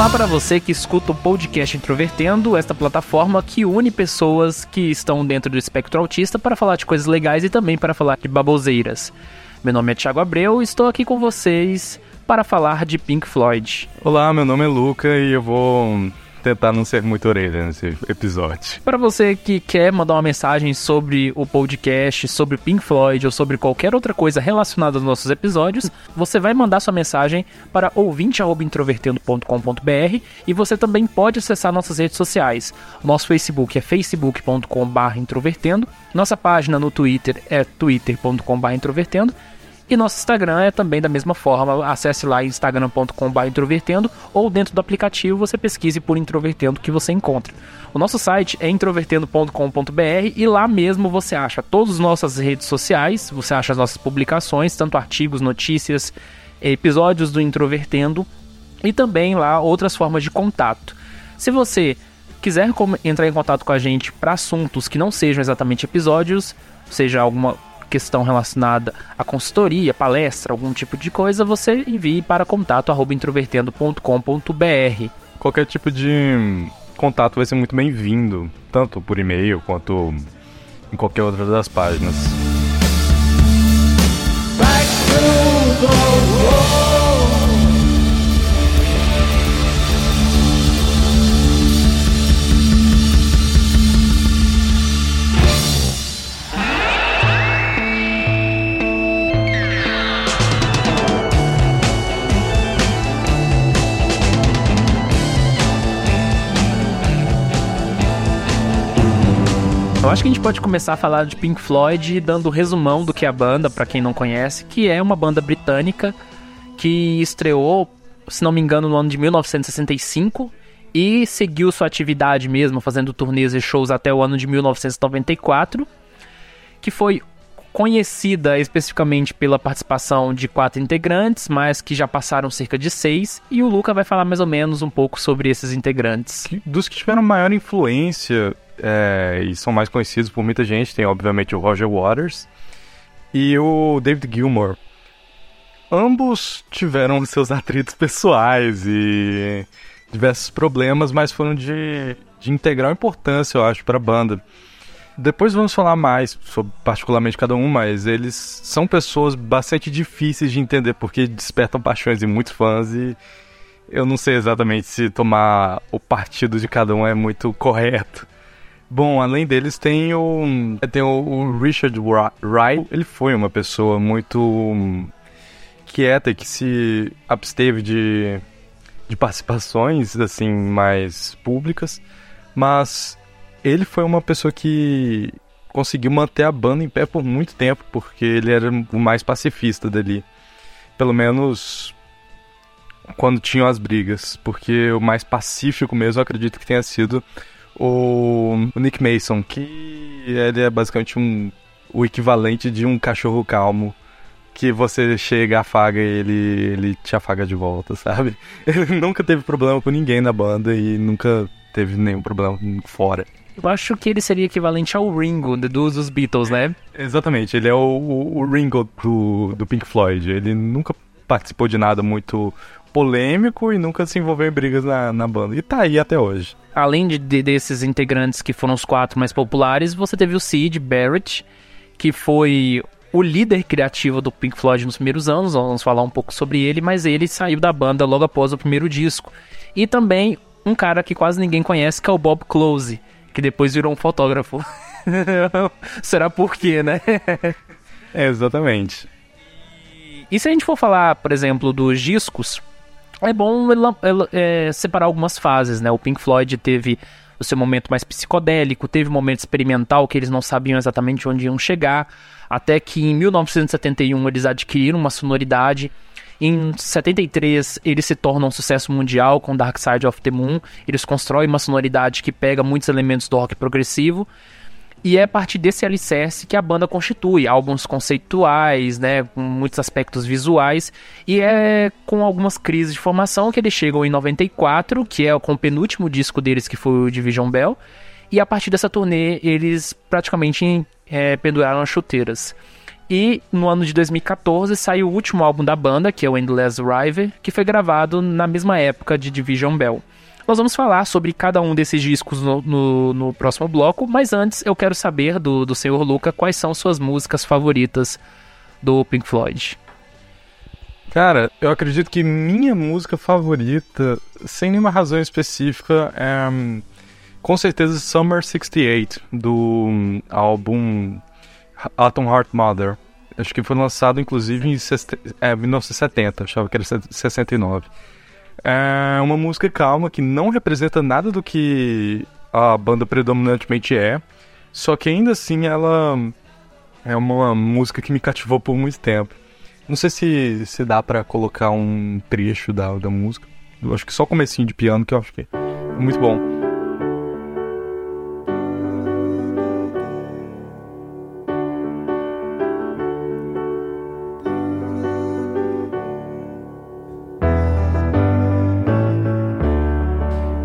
Olá para você que escuta o podcast Introvertendo, esta plataforma que une pessoas que estão dentro do espectro autista para falar de coisas legais e também para falar de baboseiras. Meu nome é Thiago Abreu e estou aqui com vocês para falar de Pink Floyd. Olá, meu nome é Luca e eu vou tentar não ser muito orelha nesse episódio. Para você que quer mandar uma mensagem sobre o podcast, sobre Pink Floyd ou sobre qualquer outra coisa relacionada aos nossos episódios, você vai mandar sua mensagem para ouvinte@introvertendo.com.br e você também pode acessar nossas redes sociais. Nosso Facebook é facebook.com/introvertendo, nossa página no Twitter é twitter.com/introvertendo e nosso Instagram é também da mesma forma. Acesse lá instagram.com.br introvertendo ou dentro do aplicativo você pesquise por introvertendo que você encontra. O nosso site é introvertendo.com.br e lá mesmo você acha todas as nossas redes sociais, você acha as nossas publicações, tanto artigos, notícias, episódios do Introvertendo e também lá outras formas de contato. Se você quiser entrar em contato com a gente para assuntos que não sejam exatamente episódios, seja alguma questão relacionada à consultoria, palestra, algum tipo de coisa, você envie para contato@introvertendo.com.br. Qualquer tipo de contato vai ser muito bem-vindo, tanto por e-mail quanto em qualquer outra das páginas. Back Eu acho que a gente pode começar a falar de Pink Floyd dando um resumão do que é a banda, para quem não conhece, que é uma banda britânica que estreou, se não me engano, no ano de 1965 e seguiu sua atividade mesmo, fazendo turnês e shows até o ano de 1994, que foi conhecida especificamente pela participação de quatro integrantes, mas que já passaram cerca de seis, e o Luca vai falar mais ou menos um pouco sobre esses integrantes. Dos que tiveram maior influência é, e são mais conhecidos por muita gente. Tem, obviamente, o Roger Waters e o David Gilmour. Ambos tiveram seus atritos pessoais e diversos problemas, mas foram de, de integral importância, eu acho, para a banda. Depois vamos falar mais sobre particularmente cada um, mas eles são pessoas bastante difíceis de entender porque despertam paixões em muitos fãs e eu não sei exatamente se tomar o partido de cada um é muito correto. Bom, além deles tem o tem o Richard Wright. Ele foi uma pessoa muito quieta que se absteve de, de participações assim mais públicas, mas ele foi uma pessoa que conseguiu manter a banda em pé por muito tempo, porque ele era o mais pacifista dali. Pelo menos quando tinham as brigas, porque o mais pacífico mesmo acredito que tenha sido o, o Nick Mason, que ele é basicamente um, o equivalente de um cachorro calmo que você chega, afaga ele, ele te afaga de volta, sabe? Ele nunca teve problema com ninguém na banda e nunca teve nenhum problema fora. Eu acho que ele seria equivalente ao Ringo dos, dos Beatles, né? Exatamente, ele é o, o, Ringo do, do Pink Floyd. Ele nunca participou de nada muito polêmico e nunca se envolveu em brigas na, na banda. E tá aí até hoje. Além de, de, desses integrantes que foram os quatro mais populares, você teve o Sid Barrett, que foi o líder criativo do Pink Floyd nos primeiros anos. Vamos falar um pouco sobre ele, mas ele saiu da banda logo após o primeiro disco. E também um cara que quase ninguém conhece, que é o Bob Close, que depois virou um fotógrafo. Será por quê, né? é, exatamente. E se a gente for falar, por exemplo, dos discos, é bom é, separar algumas fases, né? O Pink Floyd teve o seu momento mais psicodélico, teve um momento experimental que eles não sabiam exatamente onde iam chegar, até que em 1971 eles adquiriram uma sonoridade. Em 73 eles se tornam um sucesso mundial com Dark Side of the Moon. Eles constroem uma sonoridade que pega muitos elementos do rock progressivo. E é a partir desse alicerce que a banda constitui álbuns conceituais, né, com muitos aspectos visuais, e é com algumas crises de formação que eles chegam em 94, que é com o penúltimo disco deles, que foi o Division Bell, e a partir dessa turnê eles praticamente é, penduraram as chuteiras. E no ano de 2014 saiu o último álbum da banda, que é o Endless River, que foi gravado na mesma época de Division Bell. Nós vamos falar sobre cada um desses discos no, no, no próximo bloco, mas antes eu quero saber do, do senhor Luca quais são suas músicas favoritas do Pink Floyd. Cara, eu acredito que minha música favorita, sem nenhuma razão específica, é hum, com certeza Summer 68, do hum, álbum Atom Heart Mother. Acho que foi lançado inclusive em é, 1970, achava que era 69. É uma música calma que não representa nada do que a banda predominantemente é, só que ainda assim ela é uma música que me cativou por muito tempo. Não sei se, se dá para colocar um trecho da, da música. Eu acho que só o comecinho de piano que eu acho que é muito bom.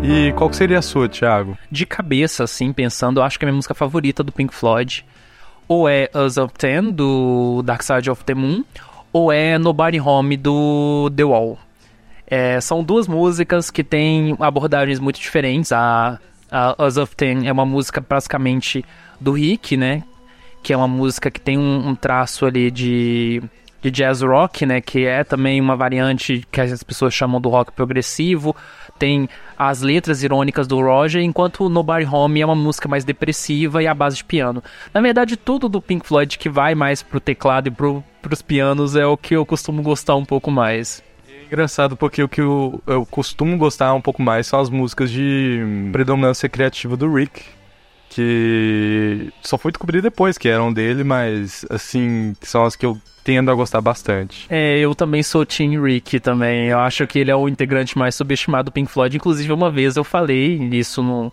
E qual seria a sua, Thiago? De cabeça, assim, pensando, acho que a minha música favorita do Pink Floyd ou é Us of Ten, do Dark Side of the Moon, ou é Nobody Home, do The Wall. É, são duas músicas que têm abordagens muito diferentes. A, a Us of Ten é uma música basicamente do Rick, né? Que é uma música que tem um, um traço ali de, de jazz rock, né? Que é também uma variante que as pessoas chamam do rock progressivo tem as letras irônicas do Roger, enquanto Nobody Home é uma música mais depressiva e a base de piano. Na verdade, tudo do Pink Floyd que vai mais pro teclado e pro, pros pianos é o que eu costumo gostar um pouco mais. É engraçado porque o que eu, eu costumo gostar um pouco mais são as músicas de predominância criativa do Rick, que só fui descobrir depois que eram dele, mas assim, são as que eu tendo a gostar bastante. É, eu também sou Tim Rick também. Eu acho que ele é o integrante mais subestimado do Pink Floyd. Inclusive, uma vez eu falei isso no,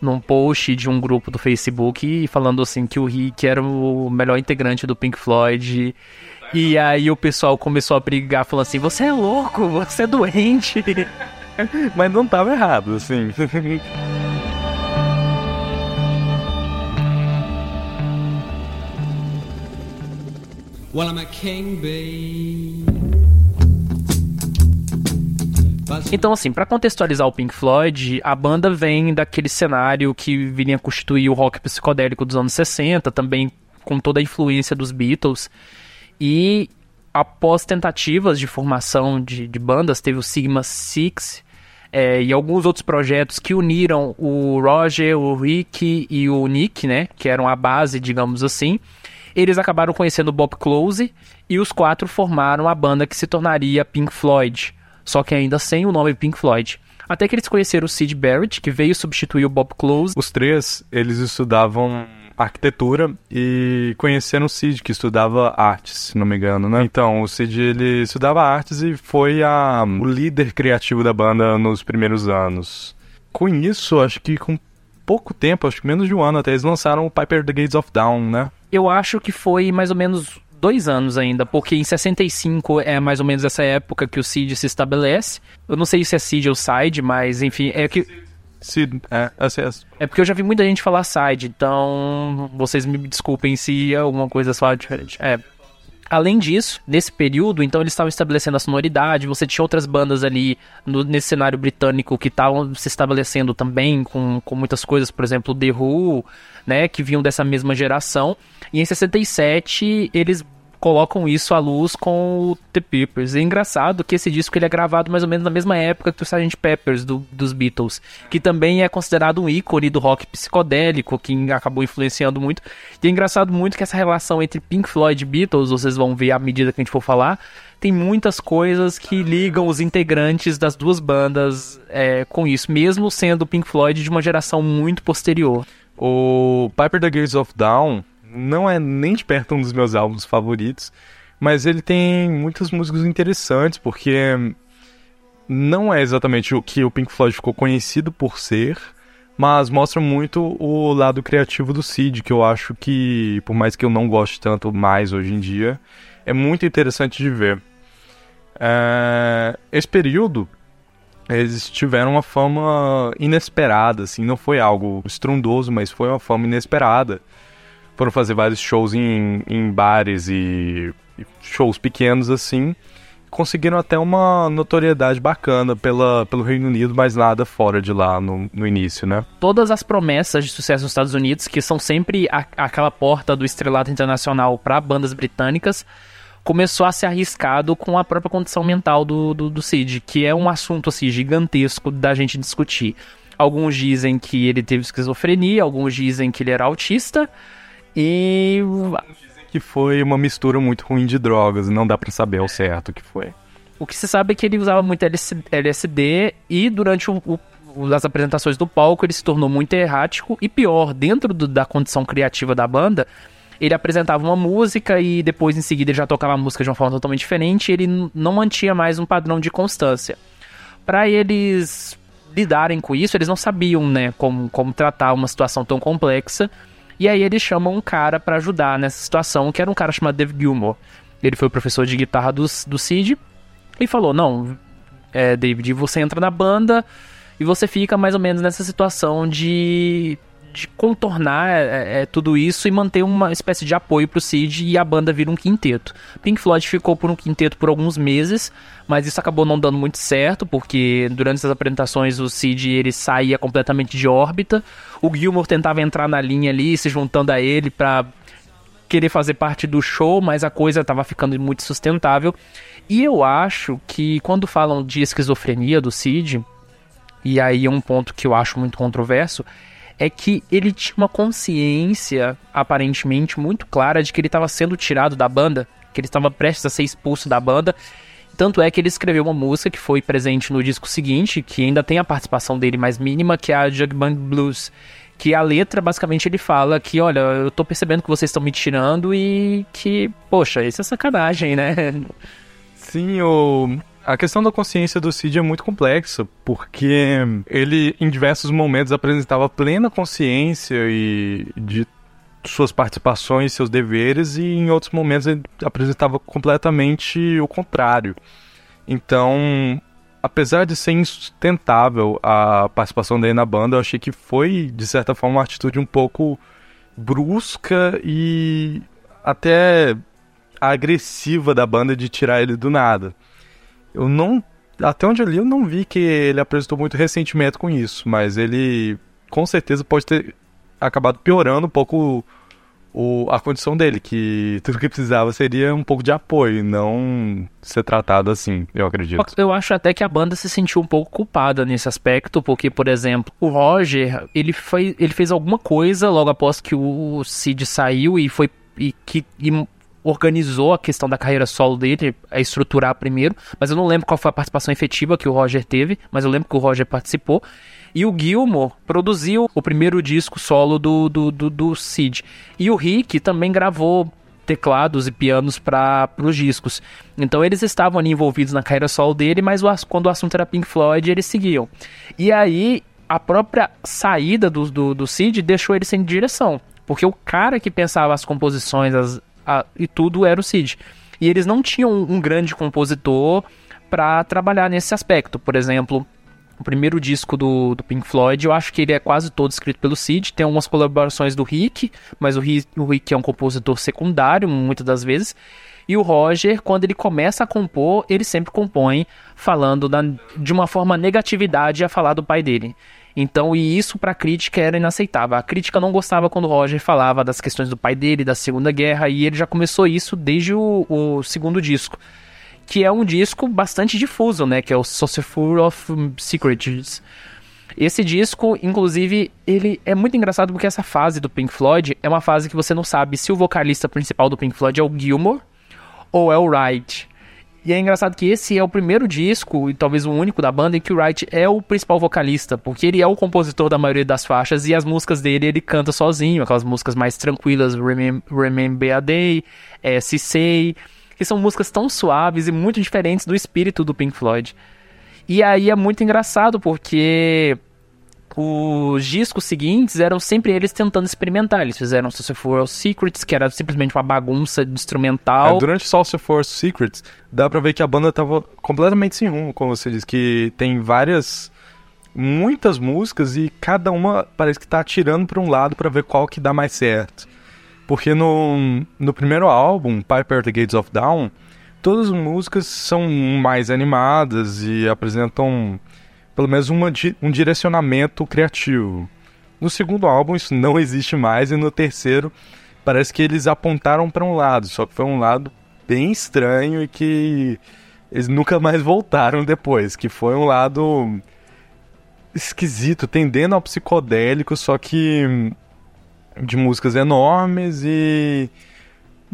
num post de um grupo do Facebook falando assim que o Rick era o melhor integrante do Pink Floyd. E aí o pessoal começou a brigar, falando assim: Você é louco, você é doente. Mas não tava errado, assim. Well, I'm a king bee. Então, assim, para contextualizar o Pink Floyd, a banda vem daquele cenário que viria a constituir o rock psicodélico dos anos 60, também com toda a influência dos Beatles. E após tentativas de formação de, de bandas, teve o Sigma Six é, e alguns outros projetos que uniram o Roger, o Rick e o Nick, né? Que eram a base, digamos assim. Eles acabaram conhecendo Bob Close e os quatro formaram a banda que se tornaria Pink Floyd, só que ainda sem o nome Pink Floyd. Até que eles conheceram o Sid Barrett, que veio substituir o Bob Close. Os três, eles estudavam arquitetura e conheceram o Sid, que estudava artes, se não me engano, né? Então, o Sid, ele estudava artes e foi a, o líder criativo da banda nos primeiros anos. Com isso, acho que com pouco tempo, acho que menos de um ano até, eles lançaram o Piper The Gates of Dawn, né? Eu acho que foi mais ou menos dois anos ainda, porque em 65 é mais ou menos essa época que o Cid se estabelece. Eu não sei se é Cid ou Side, mas enfim, é que. Cid, é, acesso. É porque eu já vi muita gente falar Side, então vocês me desculpem se alguma coisa só diferente. É, Além disso, nesse período, então eles estavam estabelecendo a sonoridade, você tinha outras bandas ali no, nesse cenário britânico que estavam se estabelecendo também com, com muitas coisas, por exemplo, The Who, né, que vinham dessa mesma geração. E em 67 eles colocam isso à luz com o The Peppers. É engraçado que esse disco ele é gravado mais ou menos na mesma época que o Sgt. Peppers do, dos Beatles, que também é considerado um ícone do rock psicodélico, que acabou influenciando muito. E é engraçado muito que essa relação entre Pink Floyd e Beatles, vocês vão ver à medida que a gente for falar, tem muitas coisas que ligam os integrantes das duas bandas é, com isso, mesmo sendo Pink Floyd de uma geração muito posterior. O Piper the Gates of Dawn não é nem de perto um dos meus álbuns favoritos, mas ele tem muitas músicas interessantes, porque não é exatamente o que o Pink Floyd ficou conhecido por ser, mas mostra muito o lado criativo do Cid, que eu acho que, por mais que eu não goste tanto mais hoje em dia, é muito interessante de ver. É... Esse período, eles tiveram uma fama inesperada, assim, não foi algo estrondoso, mas foi uma fama inesperada. Foram fazer vários shows em, em bares e shows pequenos, assim, conseguiram até uma notoriedade bacana pela, pelo Reino Unido, mas nada fora de lá no, no início, né? Todas as promessas de sucesso nos Estados Unidos, que são sempre a, aquela porta do estrelato internacional para bandas britânicas, começou a ser arriscado com a própria condição mental do, do, do Cid, que é um assunto assim, gigantesco da gente discutir. Alguns dizem que ele teve esquizofrenia, alguns dizem que ele era autista, e que foi uma mistura muito ruim de drogas, não dá para saber ao certo o que foi. O que se sabe é que ele usava muito LSD e durante o, o, as apresentações do palco ele se tornou muito errático e pior, dentro do, da condição criativa da banda, ele apresentava uma música e depois em seguida ele já tocava a música de uma forma totalmente diferente, e ele não mantinha mais um padrão de constância. Para eles lidarem com isso, eles não sabiam, né, como, como tratar uma situação tão complexa e aí eles chamam um cara para ajudar nessa situação, que era um cara chamado Dave Gilmore. Ele foi o professor de guitarra do, do Cid e falou: Não, é, David, você entra na banda e você fica mais ou menos nessa situação de de contornar é, é, é, tudo isso e manter uma espécie de apoio pro Cid e a banda vira um quinteto. Pink Floyd ficou por um quinteto por alguns meses, mas isso acabou não dando muito certo, porque durante essas apresentações o Cid ele saía completamente de órbita. O Gilmour tentava entrar na linha ali, se juntando a ele para querer fazer parte do show, mas a coisa estava ficando muito sustentável. E eu acho que quando falam de esquizofrenia do Cid, e aí é um ponto que eu acho muito controverso, é que ele tinha uma consciência, aparentemente, muito clara de que ele estava sendo tirado da banda, que ele estava prestes a ser expulso da banda. Tanto é que ele escreveu uma música que foi presente no disco seguinte, que ainda tem a participação dele mais mínima, que é a Jugband Blues. Que a letra, basicamente, ele fala que, olha, eu tô percebendo que vocês estão me tirando e que, poxa, isso é sacanagem, né? Sim, o a questão da consciência do Cid é muito complexa, porque ele, em diversos momentos, apresentava plena consciência e de suas participações, seus deveres, e em outros momentos ele apresentava completamente o contrário. Então, apesar de ser insustentável a participação dele na banda, eu achei que foi, de certa forma, uma atitude um pouco brusca e até agressiva da banda de tirar ele do nada. Eu não. Até onde eu li, eu não vi que ele apresentou muito ressentimento com isso, mas ele com certeza pode ter acabado piorando um pouco o, a condição dele, que tudo que precisava seria um pouco de apoio, não ser tratado assim, eu acredito. Eu acho até que a banda se sentiu um pouco culpada nesse aspecto, porque, por exemplo, o Roger, ele, foi, ele fez alguma coisa logo após que o Cid saiu e foi e que e organizou a questão da carreira solo dele, a estruturar primeiro, mas eu não lembro qual foi a participação efetiva que o Roger teve, mas eu lembro que o Roger participou. E o Gilmore produziu o primeiro disco solo do, do, do, do Sid. E o Rick também gravou teclados e pianos para os discos. Então eles estavam ali envolvidos na carreira solo dele, mas o, quando o assunto era Pink Floyd, eles seguiam. E aí a própria saída do, do, do Sid deixou ele sem direção. Porque o cara que pensava as composições, as, a, e tudo era o Cid. E eles não tinham um grande compositor para trabalhar nesse aspecto. Por exemplo, o primeiro disco do, do, Pink Floyd, eu acho que ele é quase todo escrito pelo Cid. Tem algumas colaborações do Rick, mas o Rick, o Rick é um compositor secundário, muitas das vezes. E o Roger, quando ele começa a compor, ele sempre compõe falando da, de uma forma negatividade a falar do pai dele. Então, e isso para a crítica era inaceitável. A crítica não gostava quando o Roger falava das questões do pai dele, da Segunda Guerra, e ele já começou isso desde o, o segundo disco, que é um disco bastante difuso, né? Que é o Saucerful of Secrets. Esse disco, inclusive, ele é muito engraçado porque essa fase do Pink Floyd é uma fase que você não sabe se o vocalista principal do Pink Floyd é o Gilmore ou é o Wright. E é engraçado que esse é o primeiro disco, e talvez o único da banda, em que o Wright é o principal vocalista, porque ele é o compositor da maioria das faixas e as músicas dele ele canta sozinho, aquelas músicas mais tranquilas, Remember, a Day, é, Se Say, que são músicas tão suaves e muito diferentes do espírito do Pink Floyd. E aí é muito engraçado porque os discos seguintes eram sempre eles tentando experimentar. Eles fizeram Social For Secrets, que era simplesmente uma bagunça instrumental. É, durante Social For Secrets, dá pra ver que a banda tava completamente sem rumo, como você diz, que tem várias muitas músicas e cada uma parece que tá atirando para um lado para ver qual que dá mais certo. Porque no, no primeiro álbum, Piper the Gates of Dawn, todas as músicas são mais animadas e apresentam pelo menos uma, um direcionamento criativo. No segundo álbum isso não existe mais e no terceiro parece que eles apontaram para um lado, só que foi um lado bem estranho e que eles nunca mais voltaram depois, que foi um lado esquisito, tendendo ao psicodélico, só que de músicas enormes e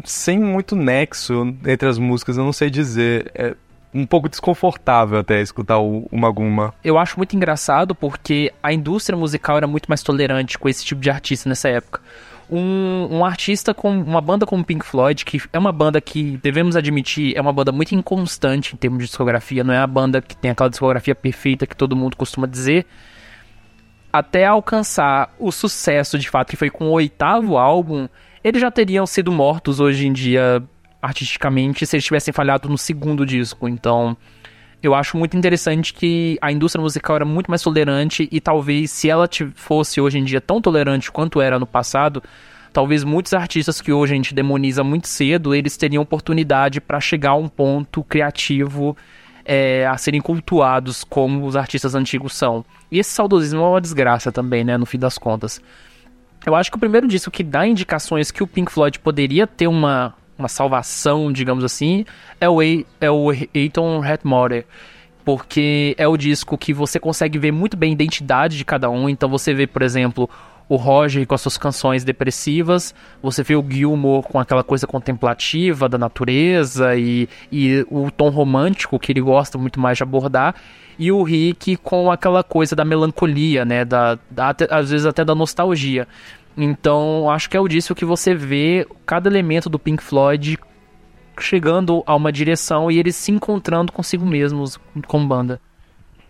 sem muito nexo entre as músicas, eu não sei dizer. É um pouco desconfortável até escutar o, Maguma. Eu acho muito engraçado porque a indústria musical era muito mais tolerante com esse tipo de artista nessa época. Um, um, artista com uma banda como Pink Floyd, que é uma banda que, devemos admitir, é uma banda muito inconstante em termos de discografia, não é a banda que tem aquela discografia perfeita que todo mundo costuma dizer. Até alcançar o sucesso de fato, que foi com o oitavo álbum, eles já teriam sido mortos hoje em dia artisticamente se eles tivessem falhado no segundo disco. Então, eu acho muito interessante que a indústria musical era muito mais tolerante e talvez se ela fosse hoje em dia tão tolerante quanto era no passado, talvez muitos artistas que hoje a gente demoniza muito cedo, eles teriam oportunidade para chegar a um ponto criativo é, a serem cultuados como os artistas antigos são. E esse saudosismo é uma desgraça também, né, no fim das contas. Eu acho que o primeiro disco que dá indicações que o Pink Floyd poderia ter uma, uma salvação, digamos assim, é o, é o Hatmore. Porque é o disco que você consegue ver muito bem a identidade de cada um. Então você vê, por exemplo, o Roger com as suas canções depressivas, você vê o Gilmore com aquela coisa contemplativa da natureza e, e o tom romântico que ele gosta muito mais de abordar, e o Rick com aquela coisa da melancolia, né, da, da às vezes até da nostalgia. Então, acho que é o disso que você vê cada elemento do Pink Floyd chegando a uma direção e eles se encontrando consigo mesmos como banda.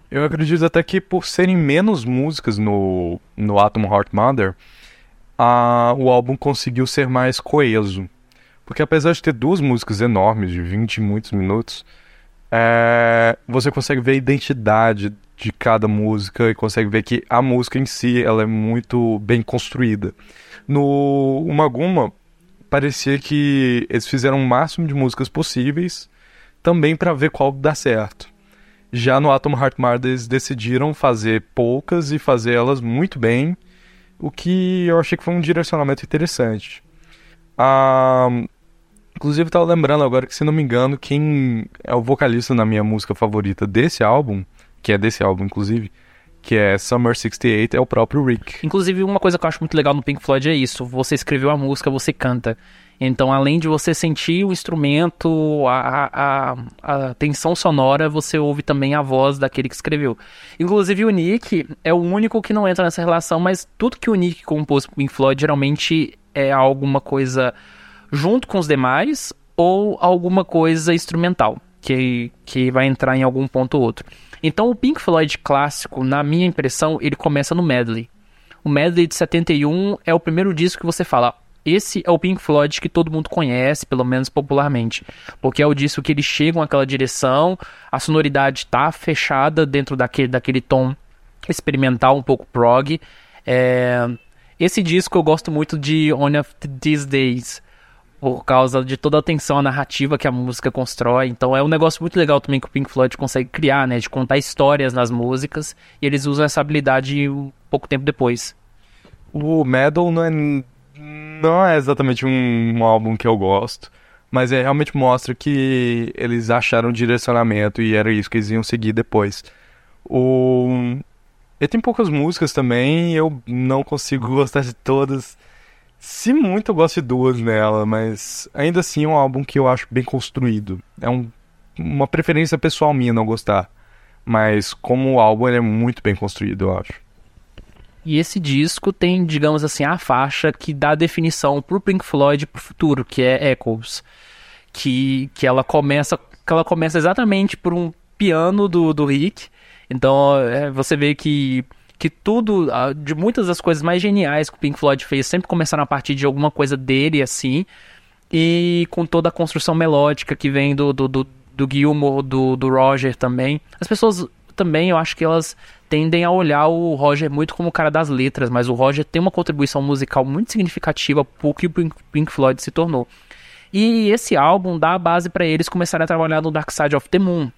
Eu acredito até que por serem menos músicas no, no Atom Heart Mother, a, o álbum conseguiu ser mais coeso. Porque apesar de ter duas músicas enormes, de 20 e muitos minutos, é, você consegue ver a identidade de cada música e consegue ver que a música em si ela é muito bem construída. No Umaguma parecia que eles fizeram o máximo de músicas possíveis também para ver qual dá certo. Já no Atom Heart Mother eles decidiram fazer poucas e fazer elas muito bem, o que eu achei que foi um direcionamento interessante. Ah, inclusive estava lembrando agora que se não me engano quem é o vocalista na minha música favorita desse álbum que é desse álbum, inclusive, que é Summer 68, é o próprio Rick. Inclusive, uma coisa que eu acho muito legal no Pink Floyd é isso: você escreveu a música, você canta. Então, além de você sentir o instrumento, a, a, a tensão sonora, você ouve também a voz daquele que escreveu. Inclusive, o Nick é o único que não entra nessa relação, mas tudo que o Nick compôs pro Pink Floyd geralmente é alguma coisa junto com os demais ou alguma coisa instrumental que, que vai entrar em algum ponto ou outro. Então o Pink Floyd clássico, na minha impressão, ele começa no medley. O medley de 71 é o primeiro disco que você fala, esse é o Pink Floyd que todo mundo conhece, pelo menos popularmente, porque é o disco que eles chegam àquela direção, a sonoridade tá fechada dentro daquele, daquele tom experimental, um pouco prog. É... Esse disco eu gosto muito de One of These Days, por causa de toda a tensão a narrativa que a música constrói. Então é um negócio muito legal também que o Pink Floyd consegue criar, né? De contar histórias nas músicas. E eles usam essa habilidade um pouco tempo depois. O Metal não é, não é exatamente um, um álbum que eu gosto. Mas é, realmente mostra que eles acharam direcionamento e era isso que eles iam seguir depois. O... Ele tem poucas músicas também, eu não consigo gostar de todas. Se muito, eu gosto de duas nela, mas ainda assim é um álbum que eu acho bem construído. É um, uma preferência pessoal minha não gostar. Mas como álbum ele é muito bem construído, eu acho. E esse disco tem, digamos assim, a faixa que dá definição pro Pink Floyd pro futuro, que é Echoes. Que, que ela começa que ela começa exatamente por um piano do, do Rick. Então é, você vê que que tudo, ah, de muitas das coisas mais geniais que o Pink Floyd fez, sempre começaram a partir de alguma coisa dele, assim, e com toda a construção melódica que vem do, do, do, do Gilmour, do, do Roger também. As pessoas também, eu acho que elas tendem a olhar o Roger muito como o cara das letras, mas o Roger tem uma contribuição musical muito significativa por que o Pink Floyd se tornou. E esse álbum dá a base para eles começarem a trabalhar no Dark Side of the Moon,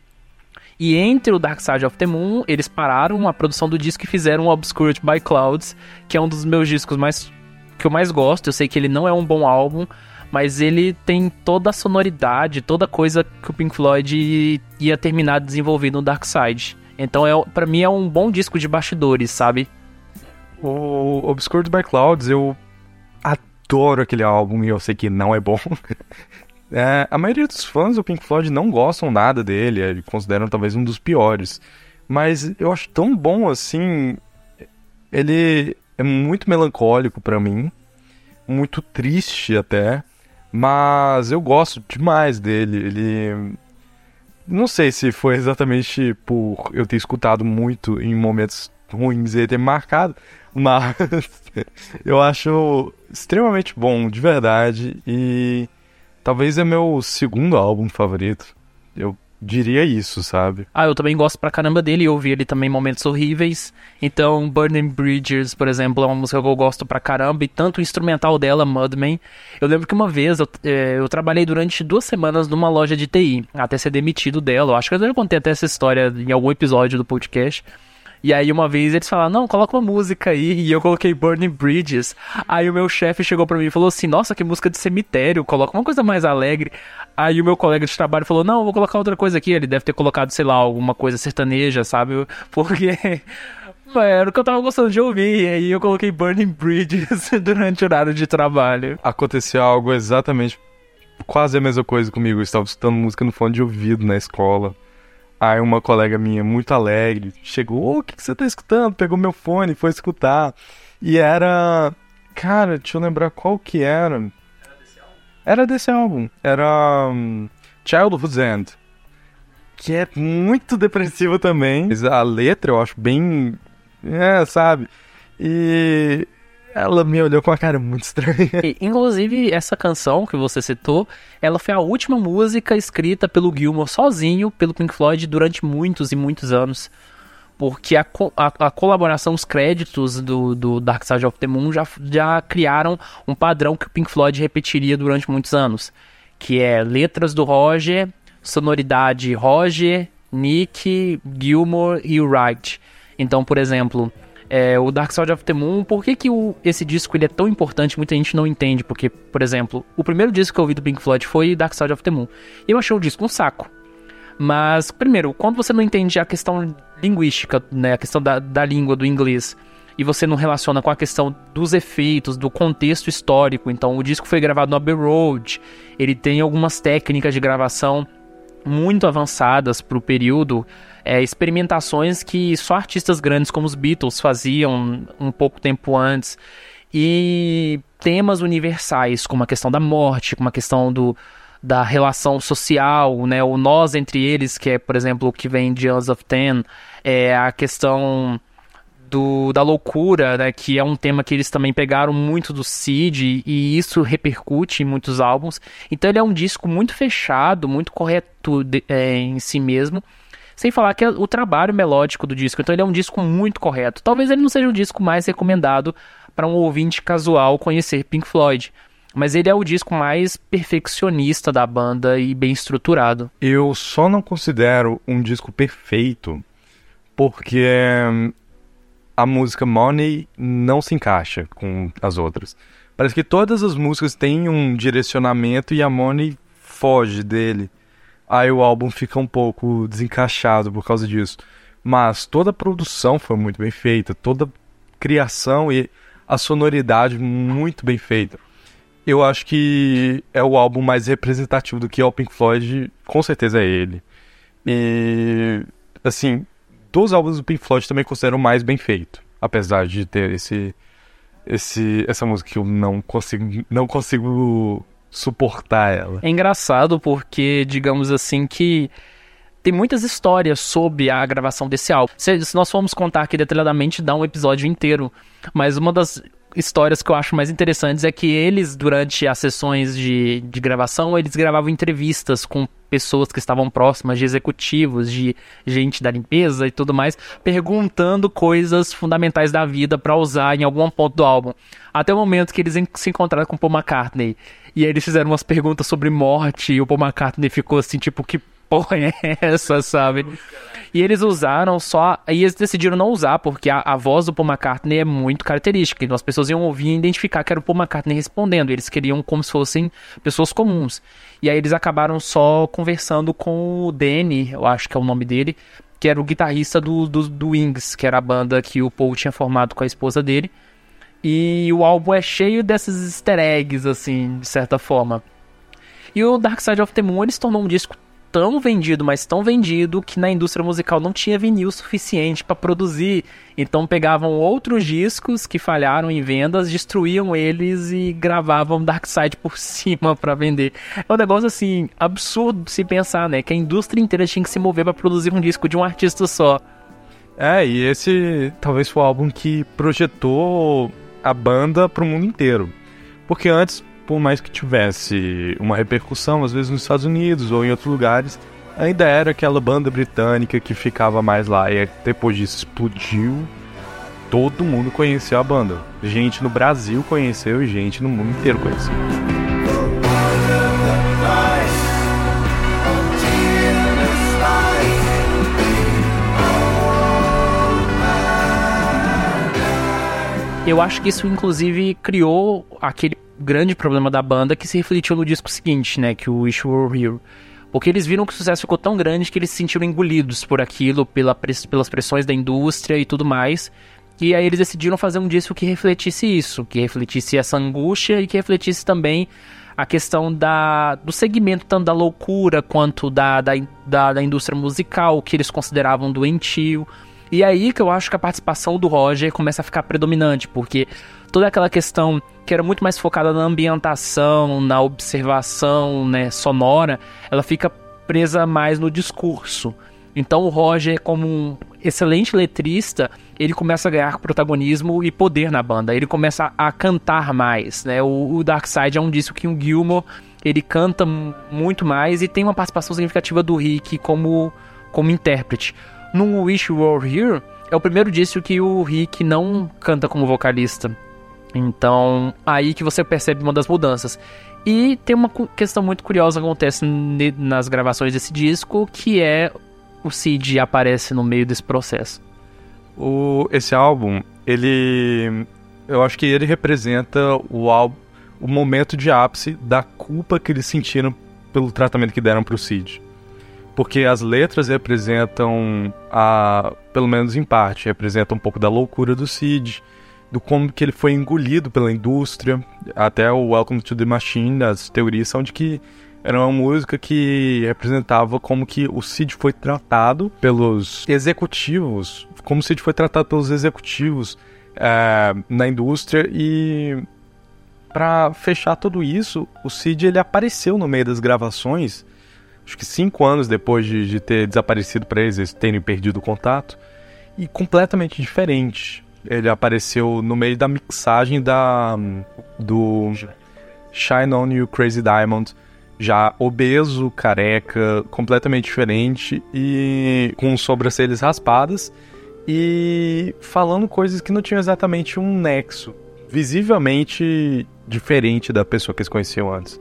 e entre o Dark Side of the Moon, eles pararam a produção do disco e fizeram o Obscured by Clouds, que é um dos meus discos mais que eu mais gosto. Eu sei que ele não é um bom álbum, mas ele tem toda a sonoridade, toda a coisa que o Pink Floyd ia terminar desenvolvendo no Dark Side. Então, é, para mim, é um bom disco de bastidores, sabe? O Obscured by Clouds, eu adoro aquele álbum e eu sei que não é bom. É, a maioria dos fãs do Pink Floyd não gostam nada dele, é, consideram talvez um dos piores. Mas eu acho tão bom assim. Ele é muito melancólico para mim, muito triste até, mas eu gosto demais dele. Ele. Não sei se foi exatamente por eu ter escutado muito em momentos ruins e ter marcado, mas eu acho extremamente bom, de verdade. E Talvez é meu segundo álbum favorito. Eu diria isso, sabe? Ah, eu também gosto pra caramba dele. Eu ouvi ele também em momentos horríveis. Então, Burning Bridges, por exemplo, é uma música que eu gosto pra caramba. E tanto o instrumental dela, Mudman. Eu lembro que uma vez eu, é, eu trabalhei durante duas semanas numa loja de TI, até ser demitido dela. Eu acho que eu já contei até essa história em algum episódio do podcast. E aí uma vez eles falaram, não, coloca uma música aí, e eu coloquei Burning Bridges. Aí o meu chefe chegou para mim e falou assim, nossa, que música de cemitério, coloca uma coisa mais alegre. Aí o meu colega de trabalho falou, não, vou colocar outra coisa aqui. Ele deve ter colocado, sei lá, alguma coisa sertaneja, sabe? Porque... Era o que eu tava gostando de ouvir, e aí eu coloquei Burning Bridges durante o horário de trabalho. Aconteceu algo exatamente quase a mesma coisa comigo. Eu estava escutando música no fone de ouvido na escola. Aí uma colega minha, muito alegre, chegou, o que, que você tá escutando? Pegou meu fone, foi escutar. E era. Cara, deixa eu lembrar qual que era. Era desse álbum? Era desse álbum. Era. Um, Childhood's End. Que é muito depressivo também. A letra eu acho bem. É, sabe? E ela me olhou com uma cara muito estranha. E, inclusive, essa canção que você citou, ela foi a última música escrita pelo Gilmour sozinho, pelo Pink Floyd, durante muitos e muitos anos. Porque a, a, a colaboração, os créditos do, do, Dark Side of the Moon já, já criaram um padrão que o Pink Floyd repetiria durante muitos anos. Que é letras do Roger, sonoridade Roger, Nick, Gilmour e Wright. Então, por exemplo, é, o Dark Side of the Moon, por que, que o, esse disco ele é tão importante? Muita gente não entende, porque, por exemplo, o primeiro disco que eu ouvi do Pink Floyd foi Dark Side of the Moon. Eu achei o disco um saco. Mas, primeiro, quando você não entende a questão linguística, né, a questão da, da língua, do inglês, e você não relaciona com a questão dos efeitos, do contexto histórico, então o disco foi gravado no Abbey Road, ele tem algumas técnicas de gravação muito avançadas para o período, é, experimentações que só artistas grandes como os Beatles faziam um pouco tempo antes, e temas universais, como a questão da morte, como a questão do, da relação social, né, o nós entre eles, que é, por exemplo, o que vem de Us of Ten, é a questão do, da loucura, né, que é um tema que eles também pegaram muito do Cid e isso repercute em muitos álbuns. Então ele é um disco muito fechado, muito correto de, é, em si mesmo. Sem falar que é o trabalho melódico do disco. Então ele é um disco muito correto. Talvez ele não seja o disco mais recomendado para um ouvinte casual conhecer Pink Floyd. Mas ele é o disco mais perfeccionista da banda e bem estruturado. Eu só não considero um disco perfeito porque a música Money não se encaixa com as outras. Parece que todas as músicas têm um direcionamento e a Money foge dele. Aí o álbum fica um pouco desencaixado por causa disso. Mas toda a produção foi muito bem feita, toda a criação e a sonoridade muito bem feita. Eu acho que é o álbum mais representativo do que é o Pink Floyd, com certeza é ele. E assim, dos álbuns do Pink Floyd também considero mais bem feito, apesar de ter esse esse essa música que eu não consigo não consigo suportar ela. É engraçado porque digamos assim que tem muitas histórias sobre a gravação desse álbum. Se, se nós formos contar aqui detalhadamente, dá um episódio inteiro. Mas uma das histórias que eu acho mais interessantes é que eles, durante as sessões de, de gravação, eles gravavam entrevistas com pessoas que estavam próximas, de executivos, de gente da limpeza e tudo mais, perguntando coisas fundamentais da vida para usar em algum ponto do álbum. Até o momento que eles se encontraram com Paul McCartney. E aí eles fizeram umas perguntas sobre morte e o Paul McCartney ficou assim, tipo, que porra é essa, sabe? E eles usaram só. E eles decidiram não usar, porque a, a, voz do Paul McCartney é muito característica. Então as pessoas iam ouvir e identificar que era o Paul McCartney respondendo. Eles queriam como se fossem pessoas comuns. E aí eles acabaram só conversando com o Danny, eu acho que é o nome dele, que era o guitarrista do, do, do Wings, que era a banda que o Paul tinha formado com a esposa dele. E o álbum é cheio desses easter eggs, assim, de certa forma. E o Dark Side of the Moon ele se tornou um disco tão vendido, mas tão vendido que na indústria musical não tinha vinil suficiente para produzir. Então pegavam outros discos que falharam em vendas, destruíam eles e gravavam Dark Side por cima para vender. É um negócio assim absurdo se pensar, né? Que a indústria inteira tinha que se mover para produzir um disco de um artista só. É, e esse talvez foi o álbum que projetou a banda para o mundo inteiro. Porque antes por mais que tivesse uma repercussão, às vezes nos Estados Unidos ou em outros lugares, ainda era aquela banda britânica que ficava mais lá. E depois disso explodiu, todo mundo conheceu a banda. Gente no Brasil conheceu e gente no mundo inteiro conheceu. Eu acho que isso, inclusive, criou aquele grande problema da banda que se refletiu no disco seguinte, né? Que o Wish Were Here. Porque eles viram que o sucesso ficou tão grande que eles se sentiram engolidos por aquilo, pela, pelas pressões da indústria e tudo mais. E aí eles decidiram fazer um disco que refletisse isso, que refletisse essa angústia e que refletisse também a questão da, do segmento, tanto da loucura quanto da, da, da, da indústria musical, que eles consideravam doentio. E aí que eu acho que a participação do Roger começa a ficar predominante, porque toda aquela questão que era muito mais focada na ambientação, na observação né, sonora, ela fica presa mais no discurso. Então o Roger, como um excelente letrista, ele começa a ganhar protagonismo e poder na banda. Ele começa a cantar mais, né? O, o Dark Side é um disco que o Gilmore ele canta muito mais e tem uma participação significativa do Rick como como intérprete. No Wish You Were Here é o primeiro disco que o Rick não canta como vocalista. Então, aí que você percebe uma das mudanças. E tem uma questão muito curiosa que acontece nas gravações desse disco, que é o Cid aparece no meio desse processo. O, esse álbum, ele. Eu acho que ele representa o, álbum, o momento de ápice da culpa que eles sentiram pelo tratamento que deram pro Cid. Porque as letras representam, a, pelo menos em parte, representam um pouco da loucura do Cid do como que ele foi engolido pela indústria, até o Welcome to the Machine, as teorias são de que era uma música que representava como que o Cid foi tratado pelos executivos, como o Cid foi tratado pelos executivos é, na indústria e para fechar tudo isso, o Cid ele apareceu no meio das gravações, acho que cinco anos depois de, de ter desaparecido para eles, eles terem perdido o contato, e completamente diferente. Ele apareceu no meio da mixagem da do Shine On You Crazy Diamond, já obeso, careca, completamente diferente e com sobrancelhas raspadas e falando coisas que não tinham exatamente um nexo, visivelmente diferente da pessoa que eles conheciam antes.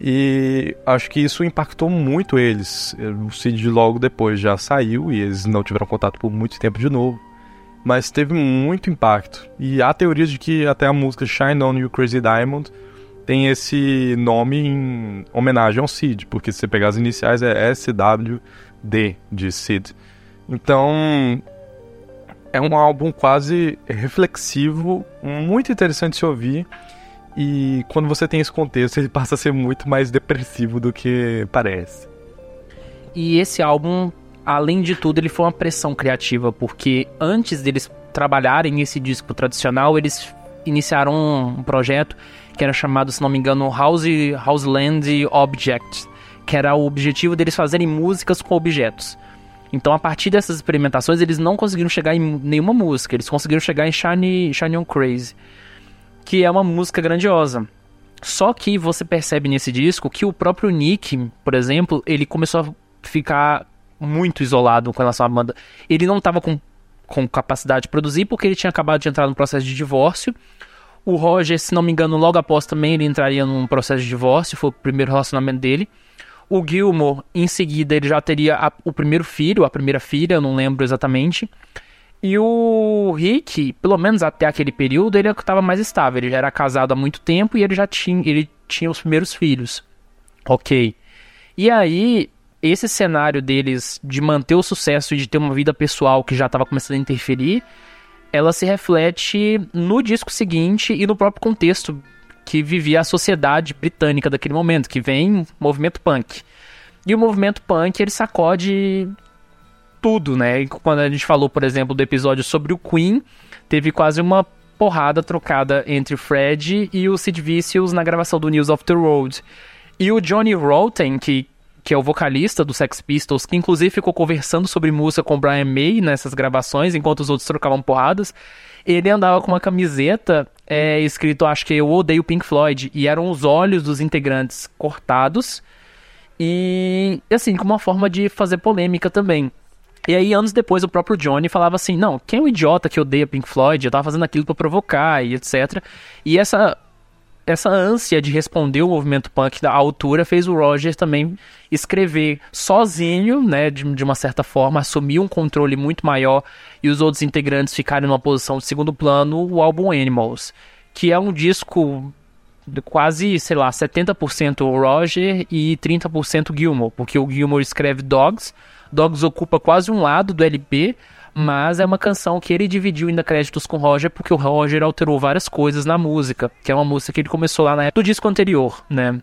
E acho que isso impactou muito eles. O Cid logo depois já saiu e eles não tiveram contato por muito tempo de novo mas teve muito impacto. E há teorias de que até a música Shine On You Crazy Diamond tem esse nome em homenagem ao Sid, porque se você pegar as iniciais é SWD de Sid. Então é um álbum quase reflexivo, muito interessante de se ouvir. E quando você tem esse contexto, ele passa a ser muito mais depressivo do que parece. E esse álbum além de tudo, ele foi uma pressão criativa, porque antes deles trabalharem esse disco tradicional, eles iniciaram um projeto que era chamado, se não me engano, House, Houseland Object, que era o objetivo deles fazerem músicas com objetos. Então, a partir dessas experimentações, eles não conseguiram chegar em nenhuma música, eles conseguiram chegar em Shiny, Shiny on Crazy, que é uma música grandiosa. Só que você percebe nesse disco que o próprio Nick, por exemplo, ele começou a ficar muito isolado com relação à banda. Ele não estava com, com capacidade de produzir porque ele tinha acabado de entrar no processo de divórcio. O Roger, se não me engano, logo após também ele entraria num processo de divórcio, foi o primeiro relacionamento dele. O Gilmore, em seguida, ele já teria a, o primeiro filho, a primeira filha, eu não lembro exatamente. E o Rick, pelo menos até aquele período, ele estava mais estável. Ele já era casado há muito tempo e ele já tinha, ele tinha os primeiros filhos. Ok. E aí, esse cenário deles de manter o sucesso e de ter uma vida pessoal que já estava começando a interferir, ela se reflete no disco seguinte e no próprio contexto que vivia a sociedade britânica daquele momento, que vem movimento punk. E o movimento punk ele sacode tudo, né? Quando a gente falou, por exemplo, do episódio sobre o Queen, teve quase uma porrada trocada entre o Fred e o Sid Vicious na gravação do News of the Road. E o Johnny Rotten, que, que é o vocalista do Sex Pistols, que inclusive ficou conversando sobre música com o Brian May nessas gravações, enquanto os outros trocavam porradas, ele andava com uma camiseta é, escrito, acho que eu odeio Pink Floyd, e eram os olhos dos integrantes cortados, e assim, como uma forma de fazer polêmica também. E aí, anos depois, o próprio Johnny falava assim: Não, quem é o idiota que odeia Pink Floyd? Eu tava fazendo aquilo para provocar e etc. E essa essa ânsia de responder o movimento punk da altura fez o Roger também escrever sozinho, né, de, de uma certa forma, assumir um controle muito maior e os outros integrantes ficarem numa posição de segundo plano, o álbum Animals, que é um disco quase, sei lá, 70% Roger e 30% Gilmore, porque o Gilmore escreve Dogs, Dogs ocupa quase um lado do LP, mas é uma canção que ele dividiu ainda créditos com o Roger, porque o Roger alterou várias coisas na música, que é uma música que ele começou lá na época do disco anterior, né?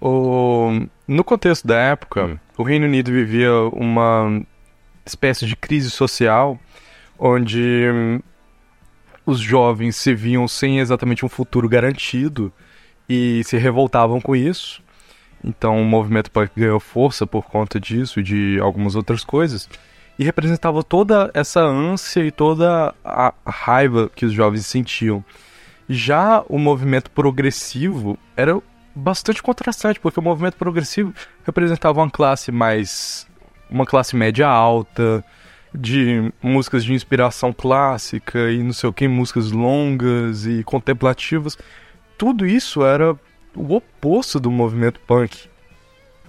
O... No contexto da época, o Reino Unido vivia uma espécie de crise social, onde hum, os jovens se viam sem exatamente um futuro garantido e se revoltavam com isso. Então o movimento punk ganhou força por conta disso e de algumas outras coisas e representava toda essa ânsia e toda a raiva que os jovens sentiam. Já o movimento progressivo era bastante contrastante, porque o movimento progressivo representava uma classe mais. uma classe média alta, de músicas de inspiração clássica e não sei o que, músicas longas e contemplativas. Tudo isso era o oposto do movimento punk.